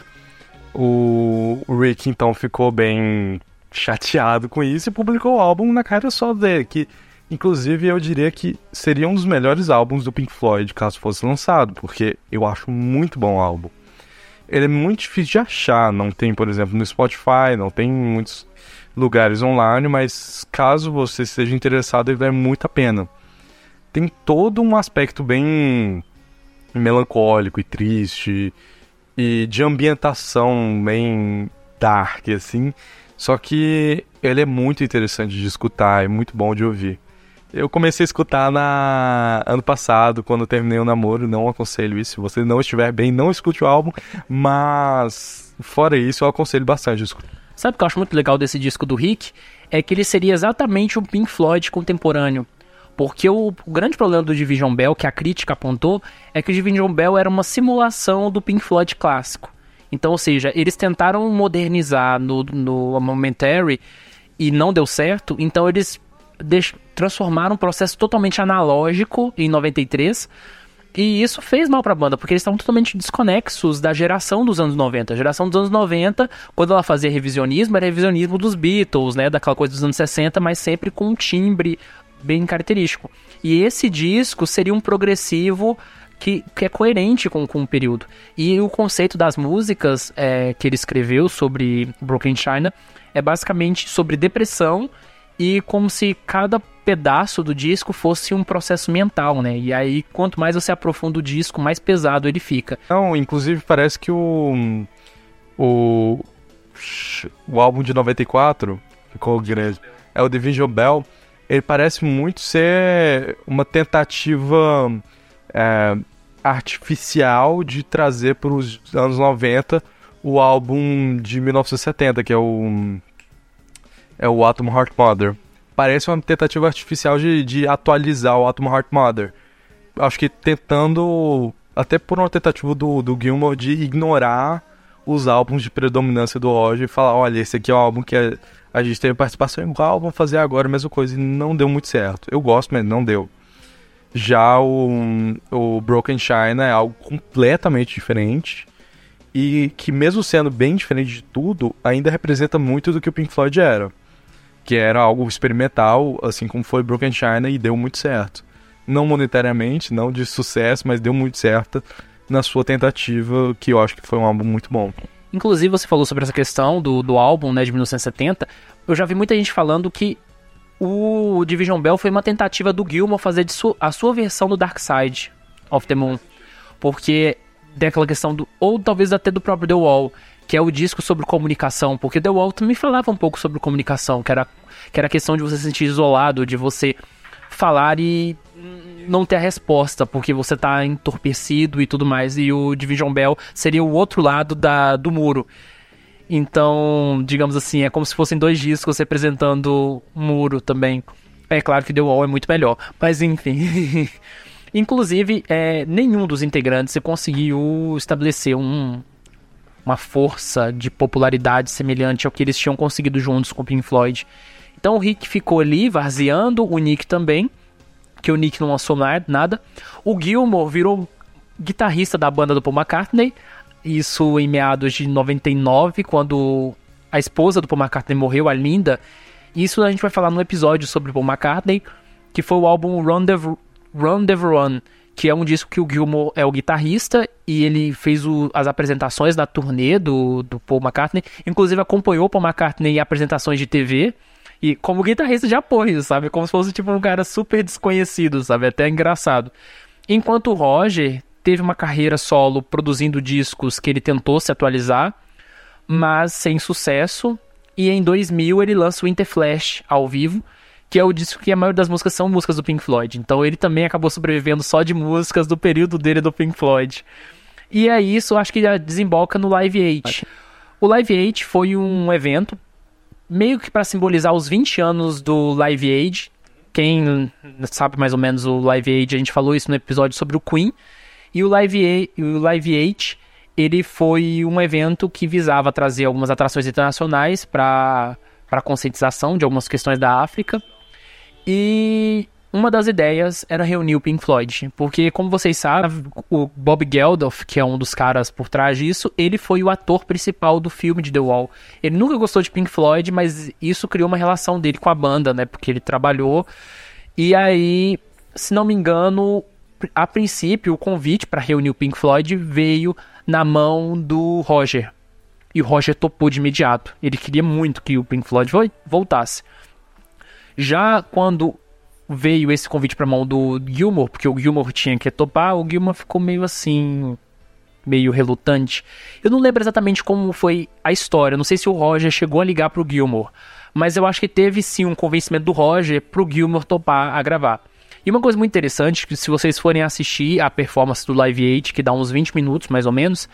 O, Rick então ficou bem chateado com isso e publicou o álbum na cara só dele, que inclusive eu diria que seria um dos melhores álbuns do Pink Floyd caso fosse lançado, porque eu acho muito bom o álbum. Ele é muito difícil de achar, não tem, por exemplo, no Spotify, não tem em muitos lugares online, mas caso você esteja interessado, ele vale muito a pena. Tem todo um aspecto bem melancólico e triste e de ambientação bem dark assim, só que ele é muito interessante de escutar, é muito bom de ouvir. Eu comecei a escutar na ano passado, quando terminei o namoro, não aconselho isso. Se você não estiver bem, não escute o álbum, mas fora isso, eu aconselho bastante escutar. Sabe o que eu acho muito legal desse disco do Rick? É que ele seria exatamente o Pink Floyd contemporâneo. Porque o, o, grande problema do Division Bell, que a crítica apontou, é que o Division Bell era uma simulação do Pink Floyd clássico. Então, ou seja, eles tentaram modernizar no, no Momentary e não deu certo, então eles transformaram um processo totalmente analógico em 93. E isso fez mal pra banda, porque eles estavam totalmente desconexos da geração dos anos 90. A geração dos anos 90, quando ela fazia revisionismo, era revisionismo dos Beatles, né? Daquela coisa dos anos 60, mas sempre com um timbre bem característico. E esse disco seria um progressivo que, que é coerente com, com o período. E o conceito das músicas é, que ele escreveu sobre Broken China é basicamente sobre depressão e como se cada pedaço do disco fosse um processo mental, né? E aí, quanto mais você aprofunda o disco, mais pesado ele fica. Não, inclusive parece que o. O. O álbum de 94 ficou grande. É o Division Bell. Ele parece muito ser uma tentativa é, artificial de trazer para os anos 90 o álbum de 1970, que é o é o Atom Heart Mother. Parece uma tentativa artificial de, de atualizar o Atom Heart Mother. Acho que tentando, até por uma tentativa do, do Gilmore de ignorar os álbuns de predominância do Roger e falar, olha, esse aqui é um álbum que a, a gente teve participação igual, vamos fazer agora a mesma coisa. E não deu muito certo. Eu gosto, mas não deu. Já o, o Broken China é algo completamente diferente e que mesmo sendo bem diferente de tudo, ainda representa muito do que o Pink Floyd era que era algo experimental, assim como foi Broken China, e deu muito certo. Não monetariamente, não de sucesso, mas deu muito certo na sua tentativa, que eu acho que foi um álbum muito bom. Inclusive, você falou sobre essa questão do, do álbum né, de 1970. Eu já vi muita gente falando que o Division Bell foi uma tentativa do Gilmour fazer su a sua versão do Dark Side of the Moon. Porque daquela questão do. Ou talvez até do próprio The Wall que é o disco sobre comunicação, porque The Wall também falava um pouco sobre comunicação, que era, que era a questão de você se sentir isolado, de você falar e não ter a resposta, porque você tá entorpecido e tudo mais, e o Division Bell seria o outro lado da, do muro. Então, digamos assim, é como se fossem dois discos representando um muro também. É claro que The Wall é muito melhor, mas enfim. Inclusive, é, nenhum dos integrantes conseguiu estabelecer um, uma força de popularidade semelhante ao que eles tinham conseguido juntos com o Pink Floyd. Então o Rick ficou ali varzeando, o Nick também, que o Nick não lançou nada. O Gilmore virou guitarrista da banda do Paul McCartney, isso em meados de 99, quando a esposa do Paul McCartney morreu, a Linda. Isso a gente vai falar no episódio sobre Paul McCartney, que foi o álbum Rendezvous, Rendezvous Run, que é um disco que o Gilmour é o guitarrista e ele fez o, as apresentações da turnê do, do Paul McCartney, inclusive acompanhou Paul McCartney em apresentações de TV e como guitarrista de apoio, sabe? Como se fosse tipo um cara super desconhecido, sabe? Até engraçado. Enquanto o Roger teve uma carreira solo produzindo discos que ele tentou se atualizar, mas sem sucesso, e em 2000 ele lança o Interflash ao vivo, que é o disco que a maioria das músicas são músicas do Pink Floyd. Então ele também acabou sobrevivendo só de músicas do período dele do Pink Floyd. E é isso, acho que desemboca no Live 8. O Live 8 foi um evento meio que para simbolizar os 20 anos do Live Aid. Quem sabe mais ou menos o Live Aid, a gente falou isso no episódio sobre o Queen. E o Live, o Live 8, ele foi um evento que visava trazer algumas atrações internacionais para conscientização de algumas questões da África. E uma das ideias era reunir o Pink Floyd, porque como vocês sabem, o Bob Geldof, que é um dos caras por trás disso, ele foi o ator principal do filme de The Wall. Ele nunca gostou de Pink Floyd, mas isso criou uma relação dele com a banda, né? Porque ele trabalhou. E aí, se não me engano, a princípio o convite para reunir o Pink Floyd veio na mão do Roger. E o Roger topou de imediato. Ele queria muito que o Pink Floyd voltasse. Já quando veio esse convite para mão do Gilmore, porque o Gilmore tinha que topar, o Gilmore ficou meio assim, meio relutante. Eu não lembro exatamente como foi a história, não sei se o Roger chegou a ligar pro Gilmore, mas eu acho que teve sim um convencimento do Roger pro Gilmore topar a gravar. E uma coisa muito interessante, que se vocês forem assistir a performance do Live 8, que dá uns 20 minutos mais ou menos,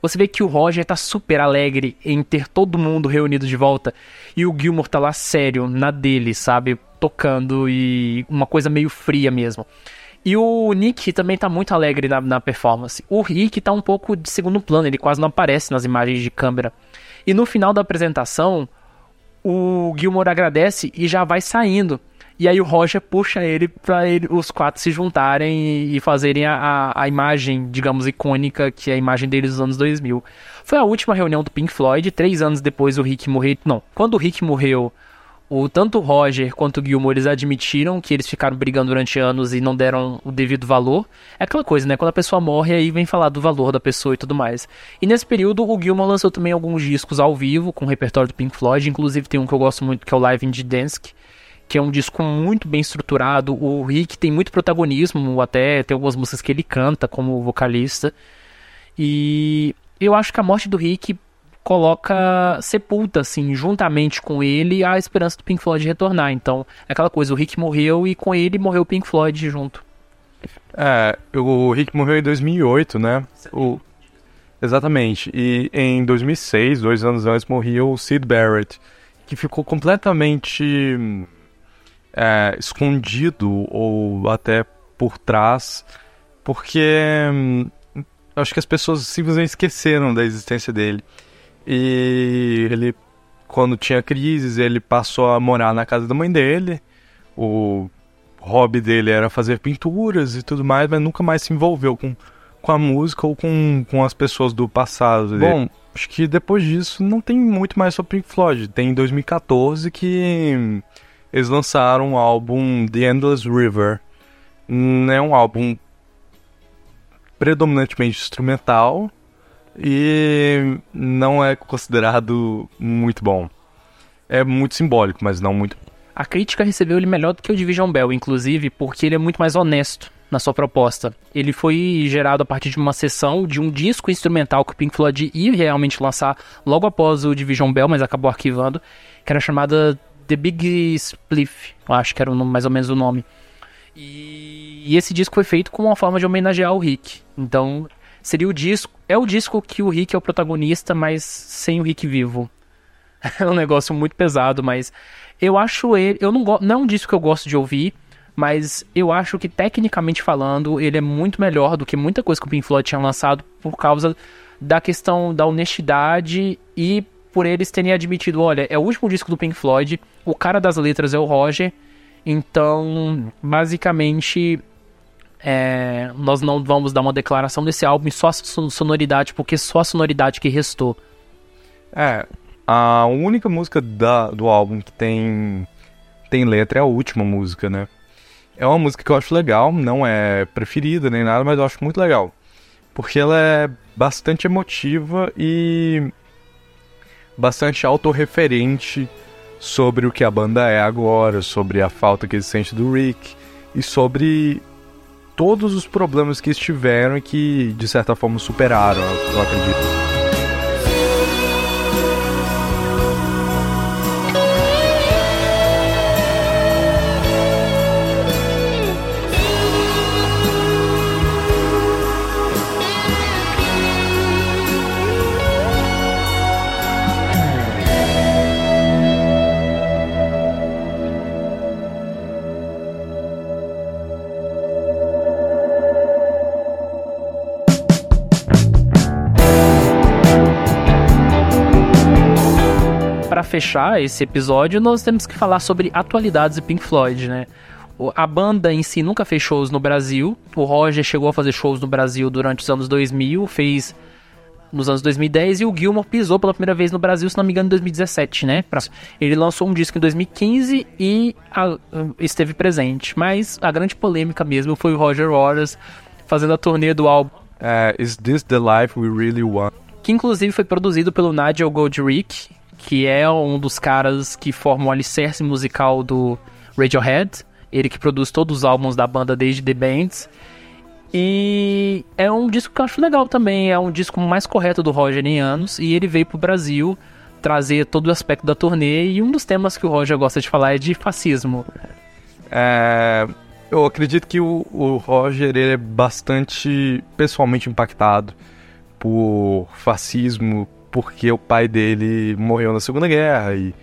você vê que o Roger tá super alegre em ter todo mundo reunido de volta. E o Gilmore tá lá sério, na dele, sabe? Tocando e uma coisa meio fria mesmo. E o Nick também tá muito alegre na, na performance. O Rick tá um pouco de segundo plano, ele quase não aparece nas imagens de câmera. E no final da apresentação, o Gilmore agradece e já vai saindo. E aí o Roger puxa ele para os quatro se juntarem e, fazerem a, a, a, imagem, digamos, icônica, que é a imagem deles dos anos 2000. Foi a última reunião do Pink Floyd, três anos depois o Rick morreu. Não, quando o Rick morreu, o, tanto o Roger quanto o Gilmore eles admitiram que eles ficaram brigando durante anos e não deram o devido valor. É aquela coisa, né? Quando a pessoa morre, aí vem falar do valor da pessoa e tudo mais. E nesse período, o Gilmore lançou também alguns discos ao vivo com o repertório do Pink Floyd. Inclusive tem um que eu gosto muito, que é o Live in Gdansk que é um disco muito bem estruturado. O Rick tem muito protagonismo, até tem algumas músicas que ele canta como vocalista. E eu acho que a morte do Rick coloca sepulta assim juntamente com ele a esperança do Pink Floyd retornar. Então, é aquela coisa, o Rick morreu e com ele morreu o Pink Floyd junto. É, o Rick morreu em 2008, né? O... Exatamente. E em 2006, dois anos antes, morria o Sid Barrett, que ficou completamente é, escondido ou até por trás, porque hum, acho que as pessoas simplesmente esqueceram da existência dele. E ele, quando tinha crises, ele passou a morar na casa da mãe dele. O hobby dele era fazer pinturas e tudo mais, mas nunca mais se envolveu com, com a música ou com, com as pessoas do passado. Bom, acho que depois disso não tem muito mais sobre Pink Floyd. Tem em 2014 que eles lançaram o álbum The Endless River. Hum, é um álbum predominantemente instrumental e não é considerado muito bom. É muito simbólico, mas não muito. A crítica recebeu ele melhor do que o Division Bell, inclusive, porque ele é muito mais honesto na sua proposta. Ele foi gerado a partir de uma sessão de um disco instrumental que o Pink Floyd ia realmente lançar logo após o Division Bell, mas acabou arquivando, que era chamada The Big Spliff, eu acho que era mais ou menos o nome. E, e esse disco foi feito com uma forma de homenagear o Rick. Então, seria o disco. É o disco que o Rick é o protagonista, mas sem o Rick vivo. É um negócio muito pesado, mas eu acho ele. Eu não gosto. Não é um disco que eu gosto de ouvir, mas eu acho que tecnicamente falando, ele é muito melhor do que muita coisa que o Pink Floyd tinha lançado por causa da questão da honestidade e por eles terem admitido, olha, é o último disco do Pink Floyd, o cara das letras é o Roger, então, basicamente, é, nós não vamos dar uma declaração desse álbum só a sonoridade, porque só a sonoridade que restou. É, a única música da, do álbum que tem, tem letra é a última música, né? É uma música que eu acho legal, não é preferida nem nada, mas eu acho muito legal. Porque ela é bastante emotiva e bastante autorreferente sobre o que a banda é agora, sobre a falta que ele sente do Rick e sobre todos os problemas que estiveram e que de certa forma superaram, eu acredito. Fechar esse episódio, nós temos que falar sobre atualidades de Pink Floyd, né? A banda em si nunca fez shows no Brasil. O Roger chegou a fazer shows no Brasil durante os anos 2000, fez nos anos 2010 e o Gilmour pisou pela primeira vez no Brasil, se não me engano, em 2017, né? Ele lançou um disco em 2015 e a, esteve presente. Mas a grande polêmica mesmo foi o Roger Waters fazendo a turnê do álbum. Uh, Is This the Life We Really Want? Que inclusive foi produzido pelo Nigel Godrich, que é um dos caras que formam o alicerce musical do Radiohead. Ele que produz todos os álbuns da banda desde The Bands. E é um disco que eu acho legal também, é um disco mais correto do Roger em anos, e ele veio pro Brasil trazer todo o aspecto da turnê, e um dos temas que o Roger gosta de falar é de fascismo. É, eu acredito que o, o Roger ele é bastante pessoalmente impactado por fascismo, porque o pai dele morreu na Segunda Guerra, e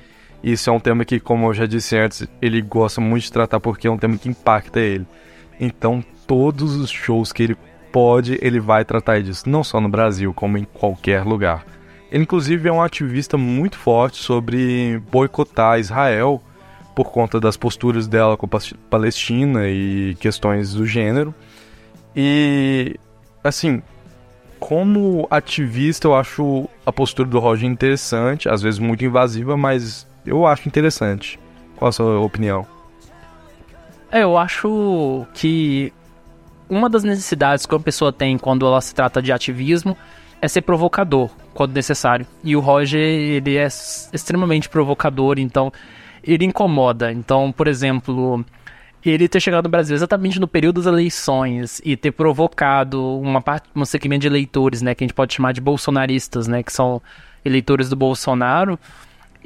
isso é um tema que, como eu já disse antes, ele gosta muito de tratar porque é um tema que impacta ele. Então, todos os shows que ele pode, ele vai tratar disso, não só no Brasil, como em qualquer lugar. Ele, inclusive, é um ativista muito forte sobre boicotar Israel por conta das posturas dela com a Palestina e questões do gênero. E, assim, como ativista, eu acho a postura do Roger interessante, às vezes muito invasiva, mas eu acho interessante. Qual a sua opinião? É, eu acho que uma das necessidades que uma pessoa tem quando ela se trata de ativismo é ser provocador quando necessário. E o Roger, ele é extremamente provocador, então ele incomoda. Então, por exemplo, ele ter chegado no Brasil exatamente no período das eleições e ter provocado uma parte, um segmento de eleitores, né, que a gente pode chamar de bolsonaristas, né, que são eleitores do Bolsonaro,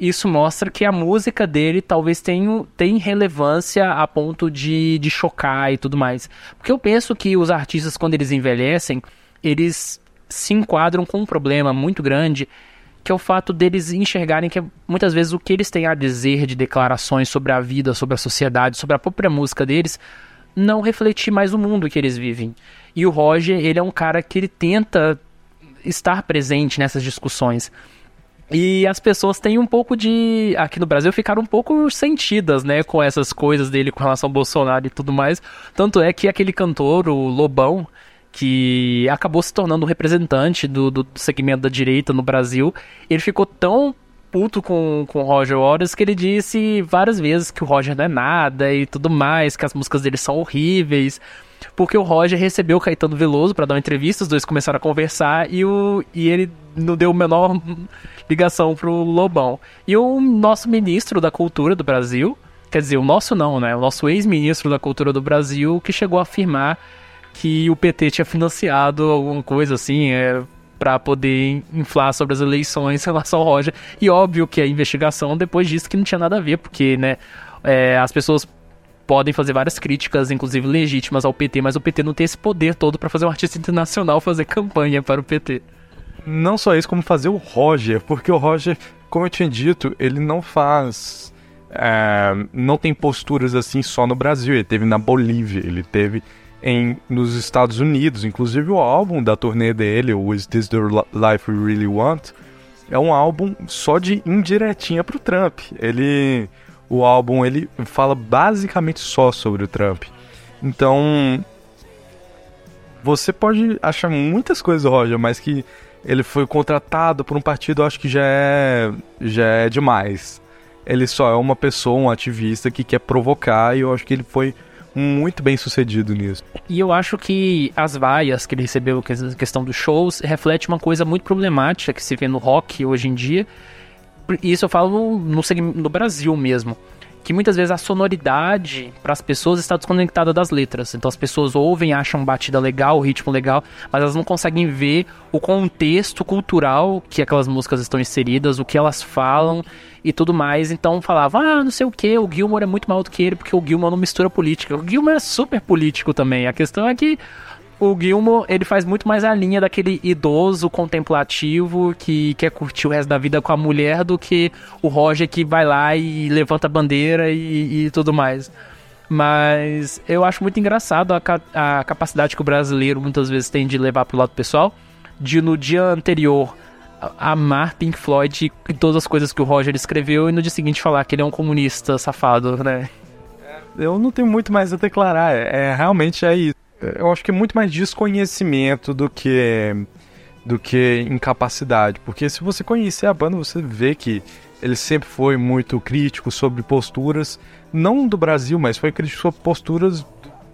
isso mostra que a música dele talvez tenha, tenha relevância a ponto de, de chocar e tudo mais. Porque eu penso que os artistas, quando eles envelhecem, eles se enquadram com um problema muito grande, que é o fato deles enxergarem que muitas vezes o que eles têm a dizer de declarações sobre a vida, sobre a sociedade, sobre a própria música deles, não refletir mais o mundo que eles vivem. E o Roger, ele é um cara que ele tenta estar presente nessas discussões. E as pessoas têm um pouco de. Aqui no Brasil ficaram um pouco sentidas, né, com essas coisas dele com relação ao Bolsonaro e tudo mais. Tanto é que aquele cantor, o Lobão, que acabou se tornando um representante do, do segmento da direita no Brasil, ele ficou tão puto com, com o Roger Waters que ele disse várias vezes que o Roger não é nada e tudo mais, que as músicas dele são horríveis. Porque o Roger recebeu o Caetano Veloso para dar uma entrevista, os dois começaram a conversar e, o, e ele não deu a menor ligação pro Lobão. E o nosso ministro da Cultura do Brasil, quer dizer, o nosso não, né? O nosso ex-ministro da Cultura do Brasil, que chegou a afirmar que o PT tinha financiado alguma coisa assim, é, para poder inflar sobre as eleições em relação ao Roger. E óbvio que a investigação depois disso que não tinha nada a ver, porque, né, é, as pessoas podem fazer várias críticas, inclusive legítimas ao PT, mas o PT não tem esse poder todo para fazer um artista internacional fazer campanha para o PT. Não só isso, como fazer o Roger, porque o Roger, como eu tinha dito, ele não faz. É, não tem posturas assim só no Brasil. Ele teve na Bolívia, ele teve em, nos Estados Unidos. Inclusive, o álbum da turnê dele, o Is This the Life We Really Want, é um álbum só de indiretinha pro Trump. Ele. O álbum ele fala basicamente só sobre o Trump. Então. Você pode achar muitas coisas, Roger, mas que ele foi contratado por um partido, acho que já é, já é demais. Ele só é uma pessoa, um ativista que quer provocar e eu acho que ele foi muito bem sucedido nisso. E eu acho que as vaias que ele recebeu, a questão dos shows, reflete uma coisa muito problemática que se vê no rock hoje em dia. Isso eu falo no, no Brasil mesmo que muitas vezes a sonoridade para as pessoas está desconectada das letras. Então as pessoas ouvem, acham batida legal, o ritmo legal, mas elas não conseguem ver o contexto cultural que aquelas músicas estão inseridas, o que elas falam e tudo mais. Então falava, ah, não sei o que, o Gilmore é muito maior do que ele, porque o Gilmore não mistura política. O Gilmore é super político também. A questão é que o Gilmore, ele faz muito mais a linha daquele idoso contemplativo que quer curtir o resto da vida com a mulher do que o Roger que vai lá e levanta a bandeira e, e tudo mais. Mas eu acho muito engraçado a, a capacidade que o brasileiro muitas vezes tem de levar pro lado pessoal, de no dia anterior amar Pink Floyd e todas as coisas que o Roger escreveu e no dia seguinte falar que ele é um comunista safado, né? Eu não tenho muito mais a declarar. É, é realmente é isso. Eu acho que é muito mais desconhecimento do que do que incapacidade, porque se você conhecer a banda, você vê que ele sempre foi muito crítico sobre posturas, não do Brasil, mas foi crítico sobre posturas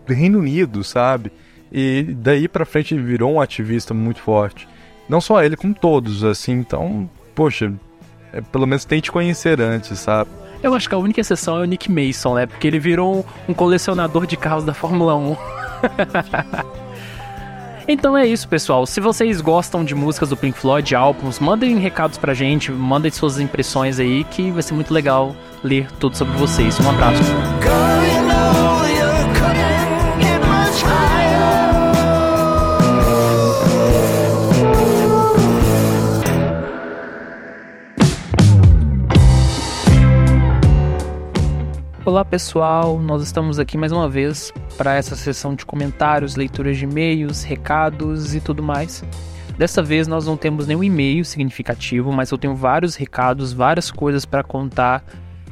do Reino Unido, sabe? E daí para frente ele virou um ativista muito forte. Não só ele, como todos, assim. Então, poxa, é, pelo menos tente conhecer antes, sabe? Eu acho que a única exceção é o Nick Mason, né? Porque ele virou um, colecionador de carros da Fórmula 1. Então é isso, pessoal. Se vocês gostam de músicas do Pink Floyd, álbuns, mandem recados pra gente, mandem suas impressões aí, que vai ser muito legal ler tudo sobre vocês. Um abraço. Olá pessoal, nós estamos aqui mais uma vez para essa sessão de comentários, leituras de e-mails, recados e tudo mais. Dessa vez nós não temos nenhum e-mail significativo, mas eu tenho vários recados, várias coisas para contar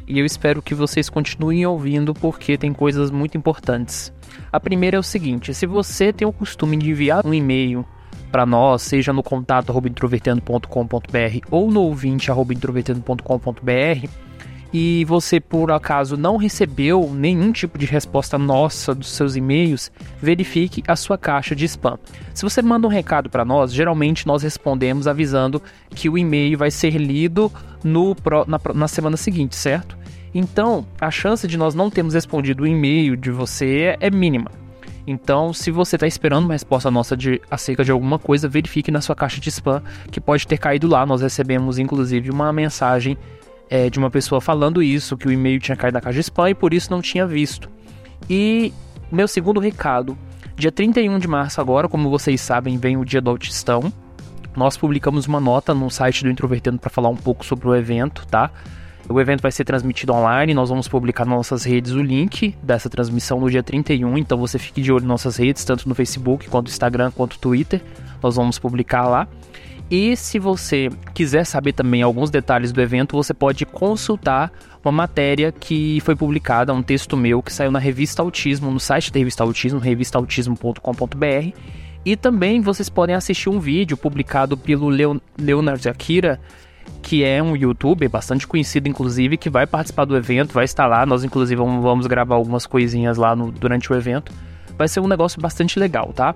e eu espero que vocês continuem ouvindo porque tem coisas muito importantes. A primeira é o seguinte: se você tem o costume de enviar um e-mail para nós, seja no contato introvertendo.com.br ou no ouvinte introvertendo.com.br, e você por acaso não recebeu nenhum tipo de resposta nossa dos seus e-mails, verifique a sua caixa de spam. Se você manda um recado para nós, geralmente nós respondemos avisando que o e-mail vai ser lido no, na, na semana seguinte, certo? Então, a chance de nós não termos respondido o e-mail de você é mínima. Então, se você está esperando uma resposta nossa de, acerca de alguma coisa, verifique na sua caixa de spam que pode ter caído lá. Nós recebemos inclusive uma mensagem é, de uma pessoa falando isso, que o e-mail tinha caído na caixa de spam e por isso não tinha visto. E meu segundo recado, dia 31 de março agora, como vocês sabem, vem o dia do autistão. Nós publicamos uma nota no site do Introvertendo para falar um pouco sobre o evento, tá? O evento vai ser transmitido online, nós vamos publicar nas nossas redes o link dessa transmissão no dia 31, então você fique de olho nas nossas redes, tanto no Facebook, quanto no Instagram, quanto no Twitter. Nós vamos publicar lá. E se você quiser saber também alguns detalhes do evento, você pode consultar uma matéria que foi publicada, um texto meu que saiu na revista Autismo, no site da revista Autismo, revistautismo.com.br. E também vocês podem assistir um vídeo publicado pelo Leon Leonard Akira, que é um youtuber bastante conhecido, inclusive, que vai participar do evento, vai estar lá. Nós, inclusive, vamos gravar algumas coisinhas lá no, durante o evento. Vai ser um negócio bastante legal, tá?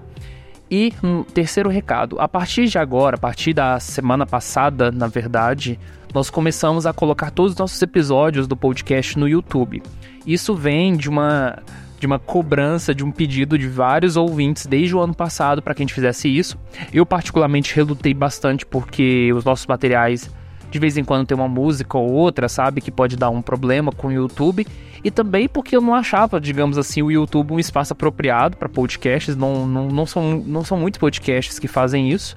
E um terceiro recado: a partir de agora, a partir da semana passada, na verdade, nós começamos a colocar todos os nossos episódios do podcast no YouTube. Isso vem de uma de uma cobrança, de um pedido de vários ouvintes desde o ano passado para que a gente fizesse isso. Eu particularmente relutei bastante porque os nossos materiais de vez em quando tem uma música ou outra, sabe, que pode dar um problema com o YouTube e também porque eu não achava, digamos assim, o YouTube um espaço apropriado para podcasts, não, não, não, são, não são muitos podcasts que fazem isso.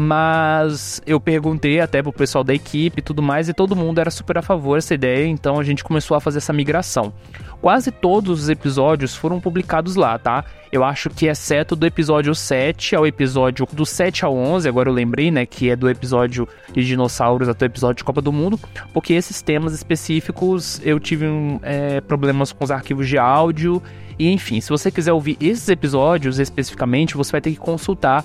Mas eu perguntei até pro pessoal da equipe e tudo mais, e todo mundo era super a favor dessa ideia, então a gente começou a fazer essa migração. Quase todos os episódios foram publicados lá, tá? Eu acho que exceto do episódio 7 ao episódio do 7 ao 11, agora eu lembrei, né, que é do episódio de dinossauros até o episódio de Copa do Mundo, porque esses temas específicos eu tive é, problemas com os arquivos de áudio, e enfim, se você quiser ouvir esses episódios especificamente, você vai ter que consultar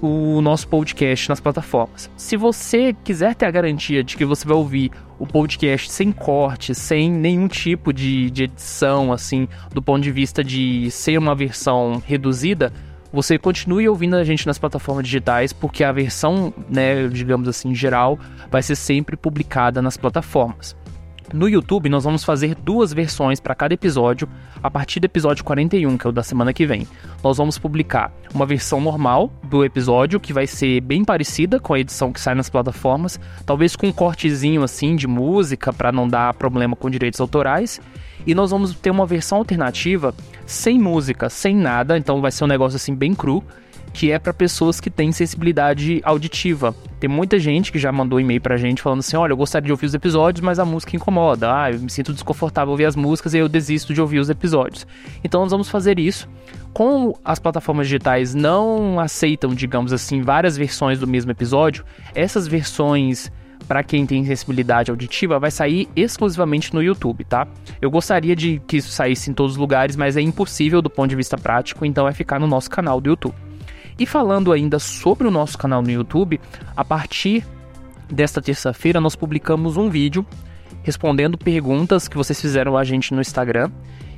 o nosso podcast nas plataformas. Se você quiser ter a garantia de que você vai ouvir o podcast sem corte, sem nenhum tipo de, de edição, assim, do ponto de vista de ser uma versão reduzida, você continue ouvindo a gente nas plataformas digitais, porque a versão, né, digamos assim, geral, vai ser sempre publicada nas plataformas. No YouTube, nós vamos fazer duas versões para cada episódio a partir do episódio 41, que é o da semana que vem. Nós vamos publicar uma versão normal do episódio, que vai ser bem parecida com a edição que sai nas plataformas, talvez com um cortezinho assim de música para não dar problema com direitos autorais. E nós vamos ter uma versão alternativa sem música, sem nada, então vai ser um negócio assim bem cru que é para pessoas que têm sensibilidade auditiva. Tem muita gente que já mandou e-mail pra gente falando assim: olha, eu gostaria de ouvir os episódios, mas a música incomoda. Ah, eu me sinto desconfortável ouvir as músicas e eu desisto de ouvir os episódios. Então nós vamos fazer isso. Como as plataformas digitais não aceitam, digamos assim, várias versões do mesmo episódio, essas versões para quem tem sensibilidade auditiva vai sair exclusivamente no YouTube, tá? Eu gostaria de que isso saísse em todos os lugares, mas é impossível do ponto de vista prático, então é ficar no nosso canal do YouTube. E falando ainda sobre o nosso canal no YouTube, a partir desta terça-feira nós publicamos um vídeo respondendo perguntas que vocês fizeram a gente no Instagram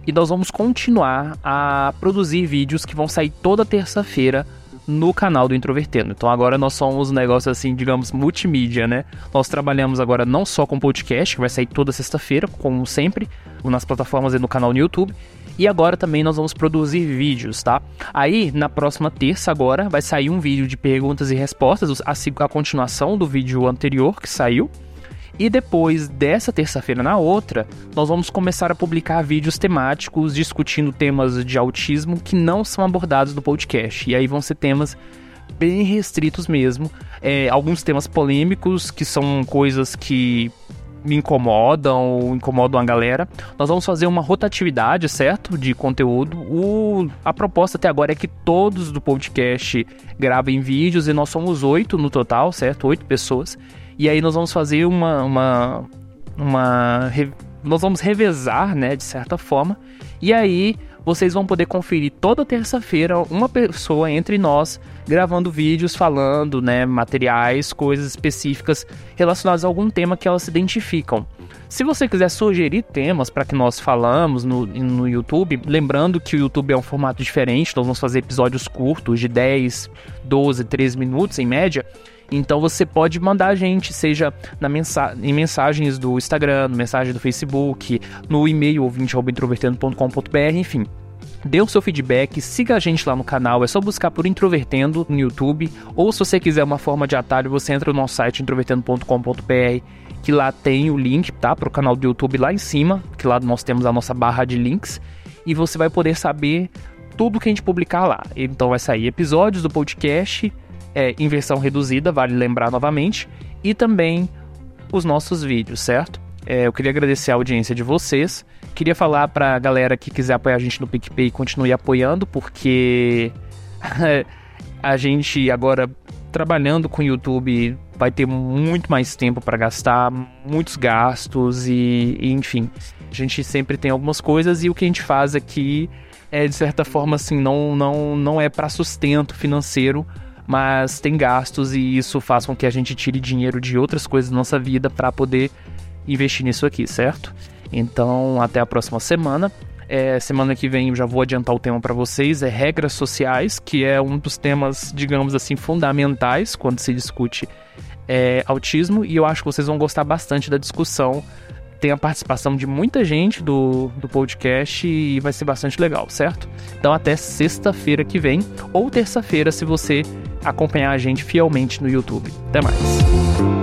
e nós vamos continuar a produzir vídeos que vão sair toda terça-feira no canal do Introvertendo. Então agora nós somos um negócio assim, digamos, multimídia, né? Nós trabalhamos agora não só com podcast, que vai sair toda sexta-feira, como sempre, nas plataformas e no canal no YouTube. E agora também nós vamos produzir vídeos, tá? Aí, na próxima terça agora, vai sair um vídeo de perguntas e respostas, a, a continuação do vídeo anterior que saiu. E depois dessa terça-feira na outra, nós vamos começar a publicar vídeos temáticos discutindo temas de autismo que não são abordados no podcast. E aí vão ser temas bem restritos mesmo. É, alguns temas polêmicos, que são coisas que me incomodam ou incomodam a galera. Nós vamos fazer uma rotatividade, certo? De conteúdo. O, a proposta até agora é que todos do podcast gravem vídeos e nós somos oito no total, certo? Oito pessoas. E aí nós vamos fazer uma. uma, uma nós vamos revezar, né, de certa forma. E aí vocês vão poder conferir toda terça-feira uma pessoa entre nós gravando vídeos falando, né, materiais, coisas específicas relacionadas a algum tema que elas se identificam. Se você quiser sugerir temas para que nós falamos no, no YouTube, lembrando que o YouTube é um formato diferente, nós vamos fazer episódios curtos de 10, 12, 13 minutos em média. Então você pode mandar a gente, seja na mensa em mensagens do Instagram, mensagem do Facebook, no e-mail ouvinte.introvertendo.com.br, enfim. Dê o seu feedback, siga a gente lá no canal, é só buscar por Introvertendo no YouTube, ou se você quiser uma forma de atalho, você entra no nosso site introvertendo.com.br, que lá tem o link, tá, o canal do YouTube lá em cima, que lá nós temos a nossa barra de links, e você vai poder saber tudo que a gente publicar lá. Então vai sair episódios do podcast, é, em versão reduzida, vale lembrar novamente, e também os nossos vídeos, certo? É, eu queria agradecer a audiência de vocês. Queria falar pra galera que quiser apoiar a gente no PicPay, continue apoiando, porque a gente agora trabalhando com o YouTube vai ter muito mais tempo para gastar, muitos gastos e, e, enfim, a gente sempre tem algumas coisas e o que a gente faz aqui é de certa forma assim não não não é para sustento financeiro, mas tem gastos e isso faz com que a gente tire dinheiro de outras coisas da nossa vida para poder investir nisso aqui, certo? Então, até a próxima semana. É, semana que vem eu já vou adiantar o tema para vocês, é regras sociais, que é um dos temas, digamos assim, fundamentais quando se discute é, autismo, e eu acho que vocês vão gostar bastante da discussão. Tem a participação de muita gente do, do podcast e vai ser bastante legal, certo? Então até sexta-feira que vem, ou terça-feira, se você acompanhar a gente fielmente no YouTube. Até mais.